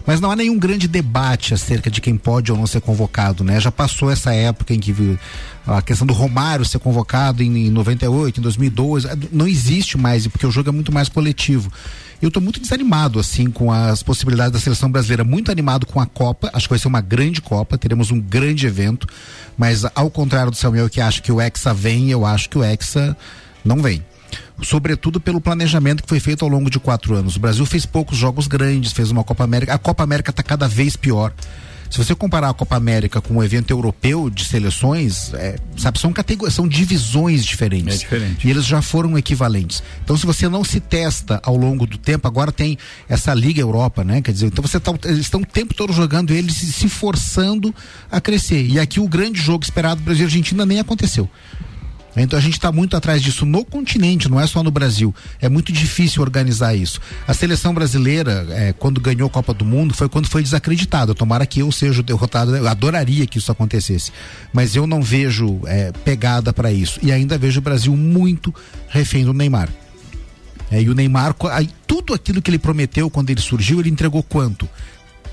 Mas não há nenhum grande debate acerca de quem pode ou não ser convocado, né? Já passou essa época em que a questão do Romário ser convocado em, em 98, em 2012, não existe mais, porque o jogo é muito mais coletivo. Eu estou muito desanimado assim com as possibilidades da seleção brasileira, muito animado com a Copa, acho que vai ser uma grande Copa, teremos um grande evento, mas ao contrário do Samuel que acha que o Hexa vem, eu acho que o Hexa não vem sobretudo pelo planejamento que foi feito ao longo de quatro anos. O Brasil fez poucos jogos grandes, fez uma Copa América. A Copa América está cada vez pior. Se você comparar a Copa América com um evento europeu de seleções, é, sabe, são categorias, são divisões diferentes. É diferente. E eles já foram equivalentes. Então, se você não se testa ao longo do tempo, agora tem essa Liga Europa, né? Quer dizer, então você tá, eles estão o tempo todo jogando eles se, se forçando a crescer. E aqui o grande jogo esperado Brasil e Argentina nem aconteceu. Então a gente está muito atrás disso no continente, não é só no Brasil. É muito difícil organizar isso. A seleção brasileira, é, quando ganhou a Copa do Mundo, foi quando foi desacreditada. Tomara que eu seja derrotado. Eu adoraria que isso acontecesse. Mas eu não vejo é, pegada para isso. E ainda vejo o Brasil muito refém do Neymar. É, e o Neymar, tudo aquilo que ele prometeu quando ele surgiu, ele entregou quanto?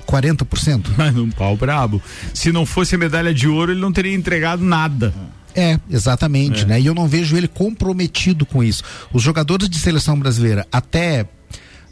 40%? Mas um pau brabo. Se não fosse a medalha de ouro, ele não teria entregado nada. É, exatamente, é. né? E eu não vejo ele comprometido com isso. Os jogadores de seleção brasileira, até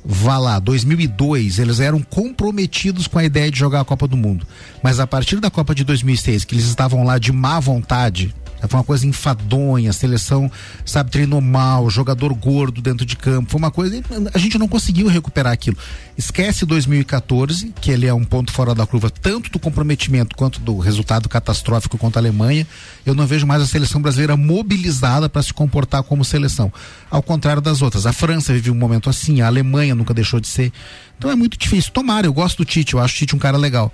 vá lá, 2002, eles eram comprometidos com a ideia de jogar a Copa do Mundo. Mas a partir da Copa de 2006, que eles estavam lá de má vontade, foi uma coisa enfadonha, a seleção, sabe, treinou mal, jogador gordo dentro de campo, foi uma coisa, a gente não conseguiu recuperar aquilo. Esquece 2014, que ele é um ponto fora da curva, tanto do comprometimento quanto do resultado catastrófico contra a Alemanha. Eu não vejo mais a seleção brasileira mobilizada para se comportar como seleção. Ao contrário das outras. A França vive um momento assim, a Alemanha nunca deixou de ser. Então é muito difícil. Tomara, eu gosto do Tite, eu acho o Tite um cara legal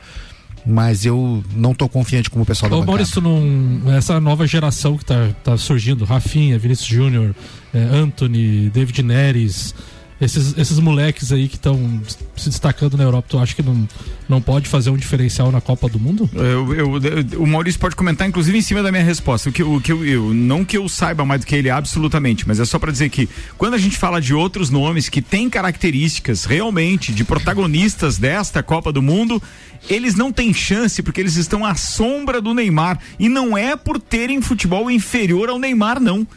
mas eu não estou confiante como o pessoal Ô, da Maurício, não, essa nova geração que está tá surgindo, Rafinha, Vinícius Júnior, é, Anthony, David Neres, esses, esses moleques aí que estão se destacando na Europa, tu acha que não, não pode fazer um diferencial na Copa do Mundo? Eu, eu, eu, o Maurício pode comentar, inclusive, em cima da minha resposta. O que, o que eu, eu, não que eu saiba mais do que ele, absolutamente, mas é só para dizer que quando a gente fala de outros nomes que têm características realmente de protagonistas desta Copa do Mundo, eles não têm chance porque eles estão à sombra do Neymar. E não é por terem futebol inferior ao Neymar, não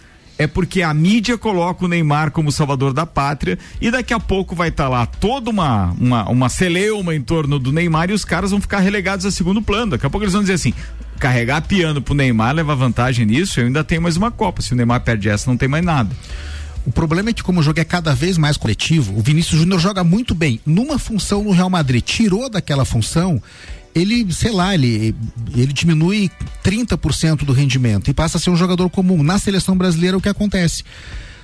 é porque a mídia coloca o Neymar como salvador da pátria e daqui a pouco vai estar tá lá toda uma, uma, uma celeuma em torno do Neymar e os caras vão ficar relegados a segundo plano. Daqui a pouco eles vão dizer assim: carregar piano pro Neymar, levar vantagem nisso, eu ainda tenho mais uma Copa. Se o Neymar perde essa, não tem mais nada. O problema é que, como o jogo é cada vez mais coletivo, o Vinícius Júnior joga muito bem numa função no Real Madrid. Tirou daquela função ele, sei lá, ele, ele diminui 30% do rendimento e passa a ser um jogador comum. Na seleção brasileira, o que acontece?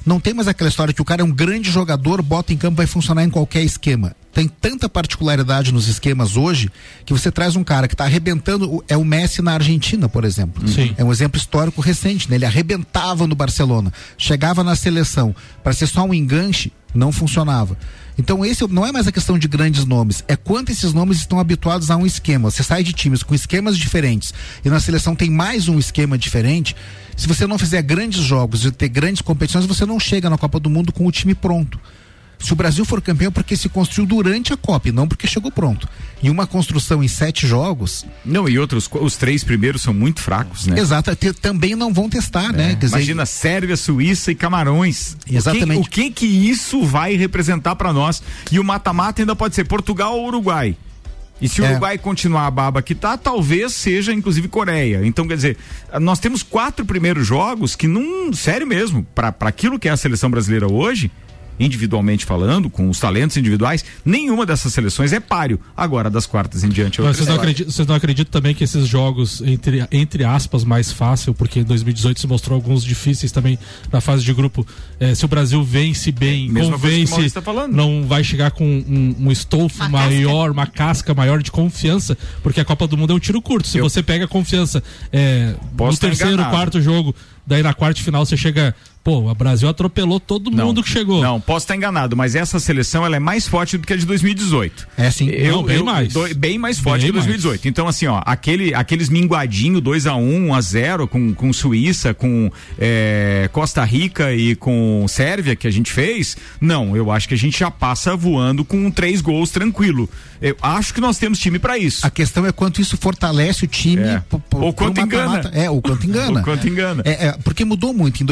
Não tem mais aquela história que o cara é um grande jogador, bota em campo, vai funcionar em qualquer esquema. Tem tanta particularidade nos esquemas hoje que você traz um cara que está arrebentando, é o Messi na Argentina, por exemplo. Sim. É um exemplo histórico recente, né? Ele arrebentava no Barcelona, chegava na seleção, para ser só um enganche, não funcionava. Então esse não é mais a questão de grandes nomes, é quanto esses nomes estão habituados a um esquema. Você sai de times com esquemas diferentes e na seleção tem mais um esquema diferente. Se você não fizer grandes jogos e ter grandes competições, você não chega na Copa do Mundo com o time pronto. Se o Brasil for campeão, é porque se construiu durante a Copa não porque chegou pronto. E uma construção em sete jogos. Não, e outros, os três primeiros são muito fracos, né? Exato, te- também não vão testar, né? Quer dizer, Imagina Sérvia, Suíça e Camarões. Exatamente. O que, o que que isso vai representar pra nós? E o mata-mata ainda pode ser Portugal ou Uruguai. E se o É. Uruguai continuar a baba que tá, talvez seja inclusive Coreia. Então, quer dizer, nós temos quatro primeiros jogos que não, sério mesmo, para aquilo que é a seleção brasileira hoje, individualmente falando, com os talentos individuais, nenhuma dessas seleções é páreo. Agora, das quartas em diante, é Mas vocês, não acreditam, vocês não acreditam também que esses jogos, entre, entre aspas, mais fácil, porque em 2018 se mostrou alguns difíceis também na fase de grupo. eh, se o Brasil vence bem, o convence, tá falando. não vai chegar com um, um estofo Uma maior, uma casca maior de confiança, porque a Copa do Mundo é um tiro curto. Se você pega a confiança eh, no terceiro, enganado. quarto jogo, daí na quarta final você chega. Pô, o Brasil atropelou todo mundo que chegou. Não, posso estar enganado, mas essa seleção ela é mais forte do que a de 2018. É sim. Eu, Não, bem eu- mais. dou- bem mais forte Bem que 2018. Então, assim, ó, aquele, aqueles minguadinho 2 a 1 1 a 0 com, com Suíça, com é, Costa Rica e com Sérvia que a gente fez, não, eu acho que a gente já passa voando com três gols tranquilo. Eu acho que nós temos time pra isso. A questão é quanto isso fortalece o time. É. Ou quanto engana. É, ou quanto engana. Ou quanto engana. É, é, porque mudou muito. Em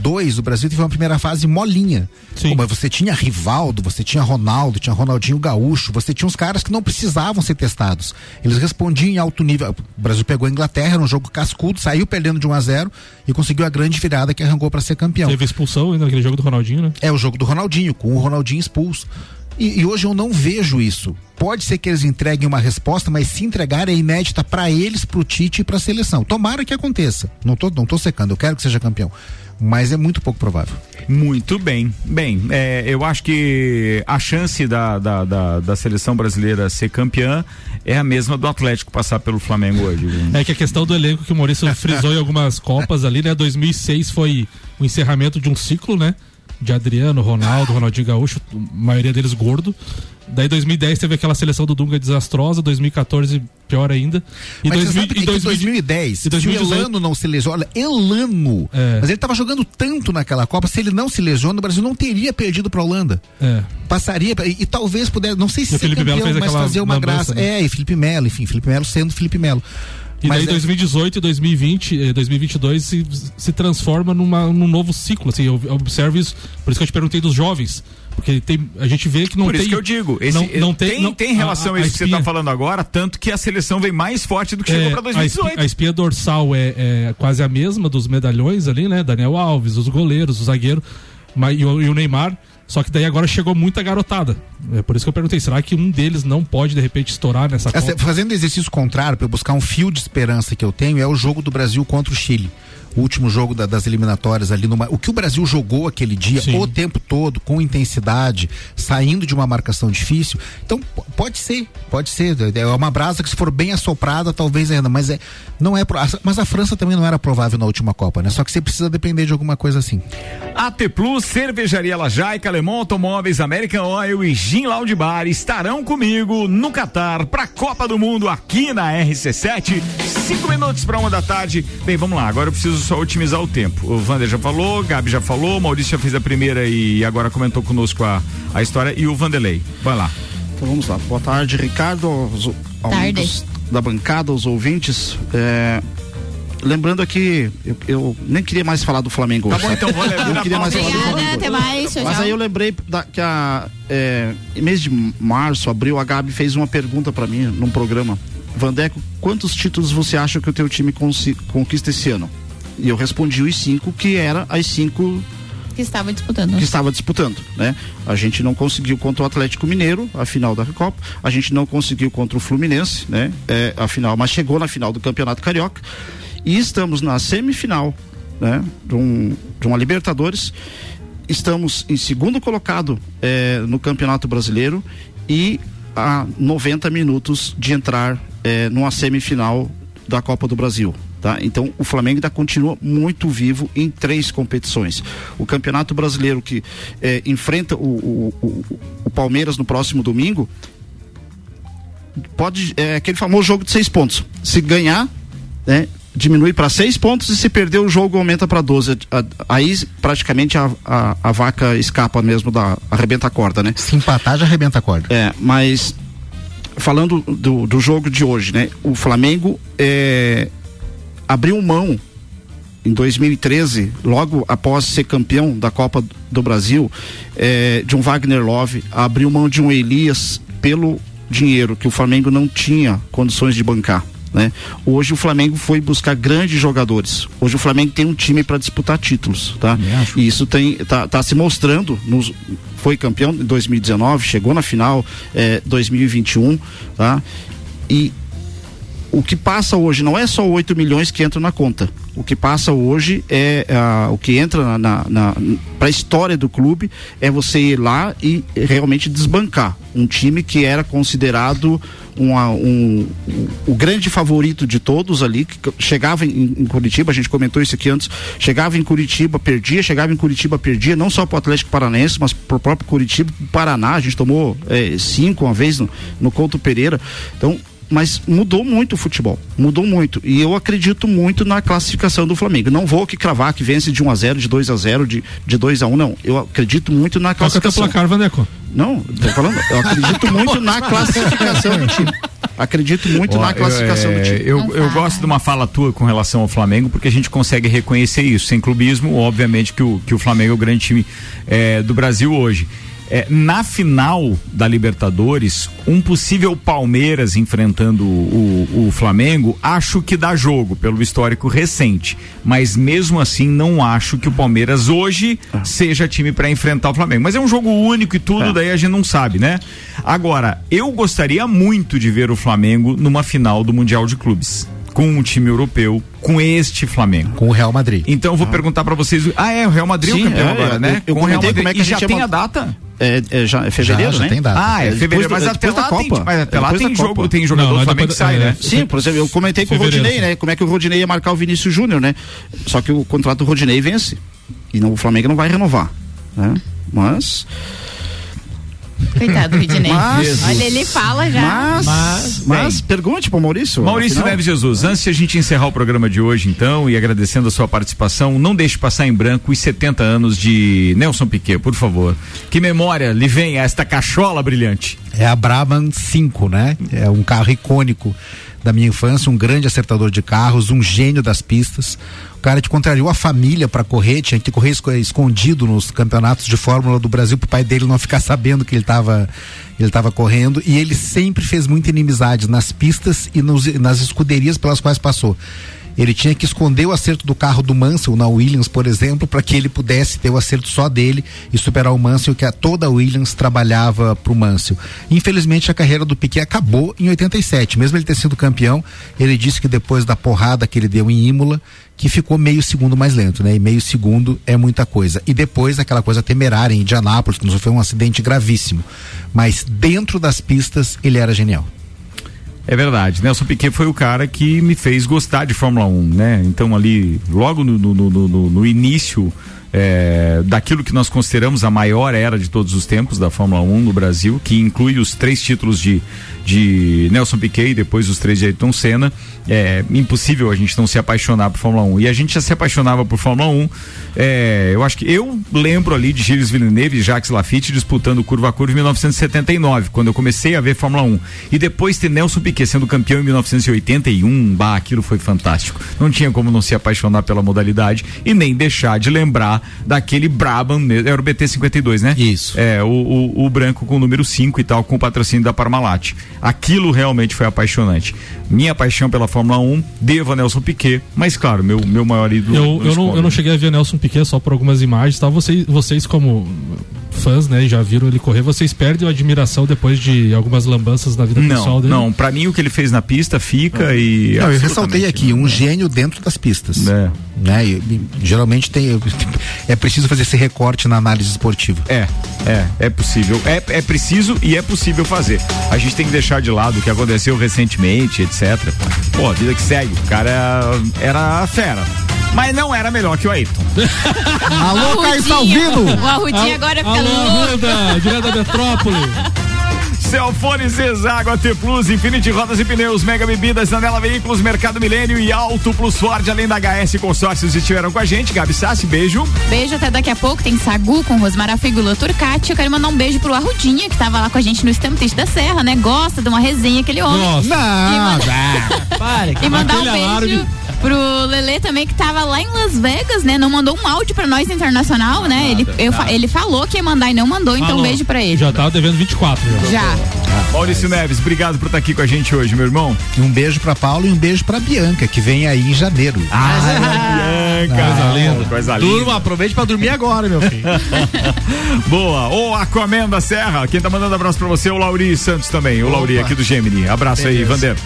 2002, o Brasil teve uma primeira fase molinha. Pô, mas você tinha Rivaldo, você tinha Ronaldo, tinha Ronaldinho Gaúcho, você tinha uns caras que não precisavam ser testados. Eles respondiam em alto nível. O Brasil pegou a Inglaterra num jogo cascudo, saiu perdendo de 1 a 0 e conseguiu a grande virada que arrancou para ser campeão. Teve expulsão ainda naquele jogo do Ronaldinho, né? É o jogo do Ronaldinho, com o Ronaldinho expulso. E, e hoje eu não vejo isso. Pode ser que eles entreguem uma resposta, mas se entregar é inédita para eles, pro Tite e pra seleção. Tomara que aconteça. Não tô, não tô secando, eu quero que seja campeão. Mas é muito pouco provável. Muito bem. Bem, é, eu acho que a chance da, da, da, da seleção brasileira ser campeã é a mesma do Atlético passar pelo Flamengo hoje. viu? É que a questão do elenco que o Maurício frisou em algumas Copas ali, né? 2006 foi o encerramento de um ciclo, né? De Adriano, Ronaldo, Ronaldinho Gaúcho, a maioria deles gordo. Daí 2010 teve aquela seleção do Dunga desastrosa, 2014 pior ainda. E Mas você 2000 sabe que em 2000 2010, e se o 2018 Elano não se lesiona, Elano. É. Mas ele tava jogando tanto naquela Copa, se ele não se lesiona, o Brasil não teria perdido pra Holanda. É. Passaria, e, e talvez pudesse, não sei se ser Felipe Melo campeão, fez mas fazer uma graça. né? É, e Felipe Melo, enfim, Felipe Melo sendo Felipe Melo. E Mas daí é- 2018 e 2020, eh, 2022 se, se transforma numa, num novo ciclo, assim, eu observo isso, por isso que eu te perguntei dos jovens, porque tem, a gente vê que não Por tem... isso que eu digo, esse- não, não tem, tem, não- tem relação a, isso que você espinha- está falando agora, tanto que a seleção vem mais forte do que chegou É, para a, espinha, 2018. a espinha dorsal é, é quase a mesma dos medalhões ali, né? Daniel Alves, os goleiros, o zagueiro mas, e, o, e o Neymar. Só que daí agora chegou muita garotada. É por isso que eu perguntei: será que um deles não pode de repente estourar nessa fazendo exercício contrário, para eu buscar um fio de esperança que eu tenho, é o jogo do Brasil contra o Chile. O último jogo da- das eliminatórias ali numa. O que o Brasil jogou aquele dia, o tempo todo, com intensidade, saindo de uma marcação difícil. Então, pode ser, pode ser. É uma brasa que se for bem assoprada, talvez ainda, mas é. Não é. Mas a França também não era provável na última Copa, né? Só que você precisa depender de alguma coisa assim. AT Plus, Cervejaria Lajaica, Alemão Automóveis, American Oil e Gin Lounge Bar estarão comigo no Catar para a Copa do Mundo aqui na RC7. Cinco minutos para uma da tarde. Bem, vamos lá. Agora eu preciso só otimizar o tempo. O Vander já falou, Gabi já falou, o Maurício já fez a primeira e agora comentou conosco a, a história e o Vanderlei. Vai lá. Então vamos lá. Boa tarde, Ricardo, aos, aos da bancada, aos ouvintes. É, lembrando aqui, eu, eu nem queria mais falar do Flamengo Tá hoje. bom, sabe? então vou levar Eu não queria mais falar do Obrigada, Flamengo. até mais. Mas tchau. aí eu lembrei da- que a é, em mês de março, abril, a Gabi fez uma pergunta pra mim num programa. Vandeco, quantos títulos você acha que o teu time conquista esse ano? E eu respondi os cinco, que era as cinco Que estava disputando. que estava disputando, né? A gente não conseguiu contra o Atlético Mineiro a final da Recopa, a gente não conseguiu contra o Fluminense, né? É, a final, mas chegou na final do Campeonato Carioca e estamos na semifinal, né? De, um, de uma Libertadores, estamos em segundo colocado é, no Campeonato Brasileiro e a 90 minutos de entrar é, numa semifinal da Copa do Brasil. Tá? Então o Flamengo ainda continua muito vivo em três competições. O Campeonato Brasileiro que eh, enfrenta o, o, o, o Palmeiras no próximo domingo pode é aquele famoso jogo de seis pontos. Se ganhar, né, diminui para seis pontos e se perder o jogo aumenta para 12. A- Aí praticamente a, a, a vaca escapa mesmo da arrebenta a corda, né? Se empatar já arrebenta a corda. É, mas falando do, do jogo de hoje, né? O Flamengo é, abriu mão em 2013, logo após ser campeão da Copa do Brasil, é, de um Wagner Love, abriu mão de um Elias pelo dinheiro que o Flamengo não tinha condições de bancar. Né? Hoje o Flamengo foi buscar grandes jogadores. Hoje o Flamengo tem um time para disputar títulos, tá? E isso tem tá, tá se mostrando nos foi campeão em 2019, chegou na final é, 2021, tá? E o que passa hoje não é só 8 milhões que entram na conta. O que passa hoje é ah, o que entra na, na, para a história do clube é você ir lá e realmente desbancar um time que era considerado uma- um, um- o grande favorito de todos ali, que chegava em, em Curitiba, a gente comentou isso aqui antes, chegava em Curitiba, perdia, chegava em Curitiba, perdia, não só para o Atlético Paranaense, mas para o próprio Curitiba, Paraná, a gente tomou eh, cinco uma vez no, no Couto Pereira. Então, mas mudou muito o futebol, mudou muito. E eu acredito muito na classificação do Flamengo. Não vou aqui cravar que vence de 1 a 0 de 2 a 0 de, de 2 a 1 não. Eu acredito muito na Qual que é o teu classificação. placar, Vandeco? Não, tô falando, eu acredito muito na classificação do time. Acredito muito Ó, na classificação eu, do é, time. Eu, eu gosto de uma fala tua com relação ao Flamengo, porque a gente consegue reconhecer isso. Sem clubismo, obviamente que o, que o Flamengo é o grande time é, do Brasil hoje. É, na final da Libertadores, um possível Palmeiras enfrentando o, o Flamengo, acho que dá jogo pelo histórico recente. Mas mesmo assim, não acho que o Palmeiras hoje seja time para enfrentar o Flamengo. Mas é um jogo único e tudo, daí a gente não sabe, né? Agora, eu gostaria muito de ver o Flamengo numa final do Mundial de Clubes. Com um time europeu, com este Flamengo. Com o Real Madrid. Então eu vou perguntar pra vocês. Ah, é, o Real Madrid é Sim, o campeão é, agora, é, né? eu Com o Real Madrid. como é que e a já tem a data? É, é, já, é fevereiro, Já, já né? tem data. Ah, é depois fevereiro, do- mas até depois da lá tem, Copa. mas até lá Depois tem da jogo, Copa. tem jogador Não, do Flamengo que depois- sai, é, né? Sim, por exemplo, eu comentei com o Rodinei, né? Como é que o Rodinei ia marcar o Vinícius Júnior, né? Só que o contrato do Rodinei vence. E não, o Flamengo não vai renovar. Né? Mas. Coitado do Ridney. Mas- Olha, ele fala já. Mas. Mas, mas pergunte pro Maurício. Maurício afinal- Neves Jesus, antes de a gente encerrar o programa de hoje, então, e agradecendo a sua participação, não deixe passar em branco os 70 anos de Nelson Piquet, por favor. Que memória lhe vem a esta cachola brilhante? É a Brabham 5, né? É um carro icônico da minha infância, um grande acertador de carros, um gênio das pistas. O cara que contrariou a família para correr, tinha que correr esco- escondido nos campeonatos de Fórmula do Brasil pro pai dele não ficar sabendo que ele estava ele tava correndo e ele sempre fez muita inimizade nas pistas e nos- nas escuderias pelas quais passou. Ele tinha que esconder o acerto do carro do Mansell na Williams, por exemplo, para que ele pudesse ter o acerto só dele e superar o Mansell, que a toda a Williams trabalhava para o Mansell. Infelizmente, a carreira do Piquet acabou em 87. Mesmo ele ter sido campeão, ele disse que depois da porrada que ele deu em Imola, que ficou meio segundo mais lento, né? E meio segundo é muita coisa. E depois aquela coisa temerária em Indianápolis, que foi um acidente gravíssimo. Mas dentro das pistas, ele era genial. É verdade. Nelson Piquet foi o cara que me fez gostar de Fórmula 1, né? Então ali, logo no, no, no, no- início é, daquilo que nós consideramos a maior era de todos os tempos da Fórmula 1 no Brasil, que inclui os três títulos de, de Nelson Piquet e depois os três de Ayrton Senna, é impossível a gente não se apaixonar por Fórmula 1. E a gente já se apaixonava por Fórmula 1. é, eu acho que eu lembro ali de Gilles Villeneuve e Jacques Lafitte disputando curva a curva em 1979, quando eu comecei a ver Fórmula 1. E depois ter Nelson Piquet sendo campeão em 1981, bah, aquilo foi fantástico. Não tinha como não se apaixonar pela modalidade e nem deixar de lembrar lá daquele Brabham, mesmo, era o BT52, né? Isso. É, o, o, o branco com o número 5 e tal, com o patrocínio da Parmalat. Aquilo realmente foi apaixonante. Minha paixão pela Fórmula 1, devo a Nelson Piquet, mas claro, meu, meu maior ídolo. Eu, eu, não, eu não cheguei a ver Nelson Piquet só por algumas imagens, tá? Vocês, vocês como fãs, né, já viram ele correr, vocês perdem a admiração depois de algumas lambanças na vida pessoal Não, dele? não, pra mim o que ele fez na pista fica e. Não, eu ressaltei aqui, um gênio dentro das pistas. É. Né? E, e, geralmente tem. É preciso fazer esse recorte na análise esportiva. É, é, é possível. É, é preciso e é possível fazer. A gente tem que deixar de lado o que aconteceu recentemente, etc. Pô, a vida que segue. O cara era fera. Mas não era melhor que o Ayrton. Alô, Caio. Salvino! O Arrudinho agora fica Alô, louco. Arruda, direto da metrópole. Celfone Zezago AT Plus, Infinity Rodas e Pneus, Mega Bebidas, Anela Veículos, Mercado Milênio e Auto Plus Ford, além da HS Consórcios estiveram com a gente. Gabi Sassi, beijo. Beijo até daqui a pouco. Tem Sagu com Rosmara Figula Turcati. Eu quero mandar um beijo pro Arrudinha, que tava lá com a gente no Stamptist da Serra, né? Gosta de uma resenha, aquele homem. Nossa. Não, Pare, E mandar um beijo pro Lelê também, que tava lá em Las Vegas, né? Não mandou um áudio pra nós internacional, né? Ele, eu ele falou que ia mandar e não mandou, então Falou. um beijo pra ele. Já tava devendo 24. Já. Já. Maurício Neves, obrigado por estar aqui com a gente hoje, meu irmão. E um beijo pra Paulo e um beijo pra Bianca, que vem aí em janeiro. Ah, Bianca. Coisa linda. Coisa linda. Durma, aproveite pra dormir agora, meu filho. Boa. Ô, Aquaman da Serra. Quem tá mandando abraço pra você é o Lauri Santos também. O Lauri aqui do Gemini. Abraço aí, Beleza. Vander.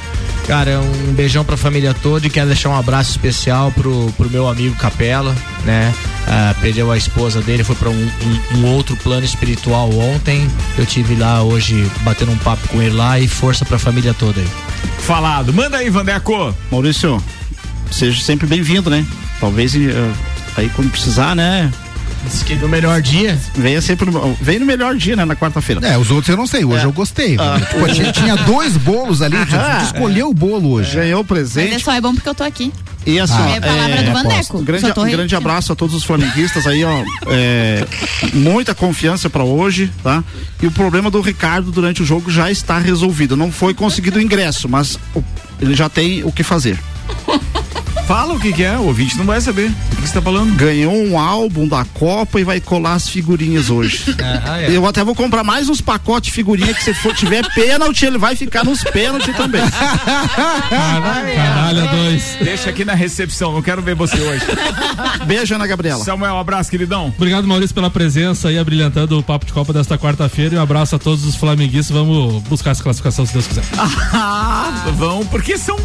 Cara, um beijão pra família toda e quero deixar um abraço especial pro, pro meu amigo Capela, né? Ah, perdeu a esposa dele, foi pra um, um- um outro plano espiritual ontem. Eu tive lá hoje batendo um papo com ele lá e força pra família toda aí. Falado. Manda aí, Vandeco. Maurício, seja sempre bem-vindo, né? Talvez eh, aí quando precisar, né? Diz que no melhor dia. Venha sempre no, vem no melhor dia, né? Na quarta-feira. É, os outros eu não sei, hoje É. eu gostei. Ah. Pô, tinha, tinha dois bolos ali, Ah. que escolher o bolo hoje. Ganhou o Mas é presente. só é bom porque eu tô aqui. E assim, Ah, é a palavra do Vandeco. Um grande, um grande abraço a todos os flamenguistas aí, ó. é, muita confiança pra hoje, tá? E o problema do Ricardo durante o jogo já está resolvido. Não foi conseguido o ingresso, mas o- ele já tem o que fazer. Fala o que, que é, o ouvinte não vai saber. O que você tá falando? Ganhou um álbum da Copa e vai colar as figurinhas hoje. Ah, é. Eu até vou comprar mais uns pacotes de figurinha que se for tiver pênalti, ele vai ficar nos pênaltis também. Caralho, dois. Deixa aqui na recepção, não quero ver você hoje. Beijo, Ana Gabriela. Samuel, um abraço, queridão. Obrigado, Maurício, pela presença e abrilhantando o Papo de Copa desta quarta-feira. E um abraço a todos os flamenguistas. Vamos buscar essa classificação, se Deus quiser. Ah, vão, porque são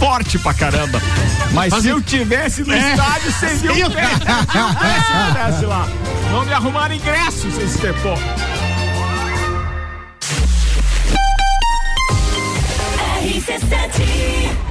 forte pra caramba. Mas se eu tivesse no estádio, vocês iam ver. Se eu tivesse lá. Não me arrumaram ingresso, vocês estepou. RC7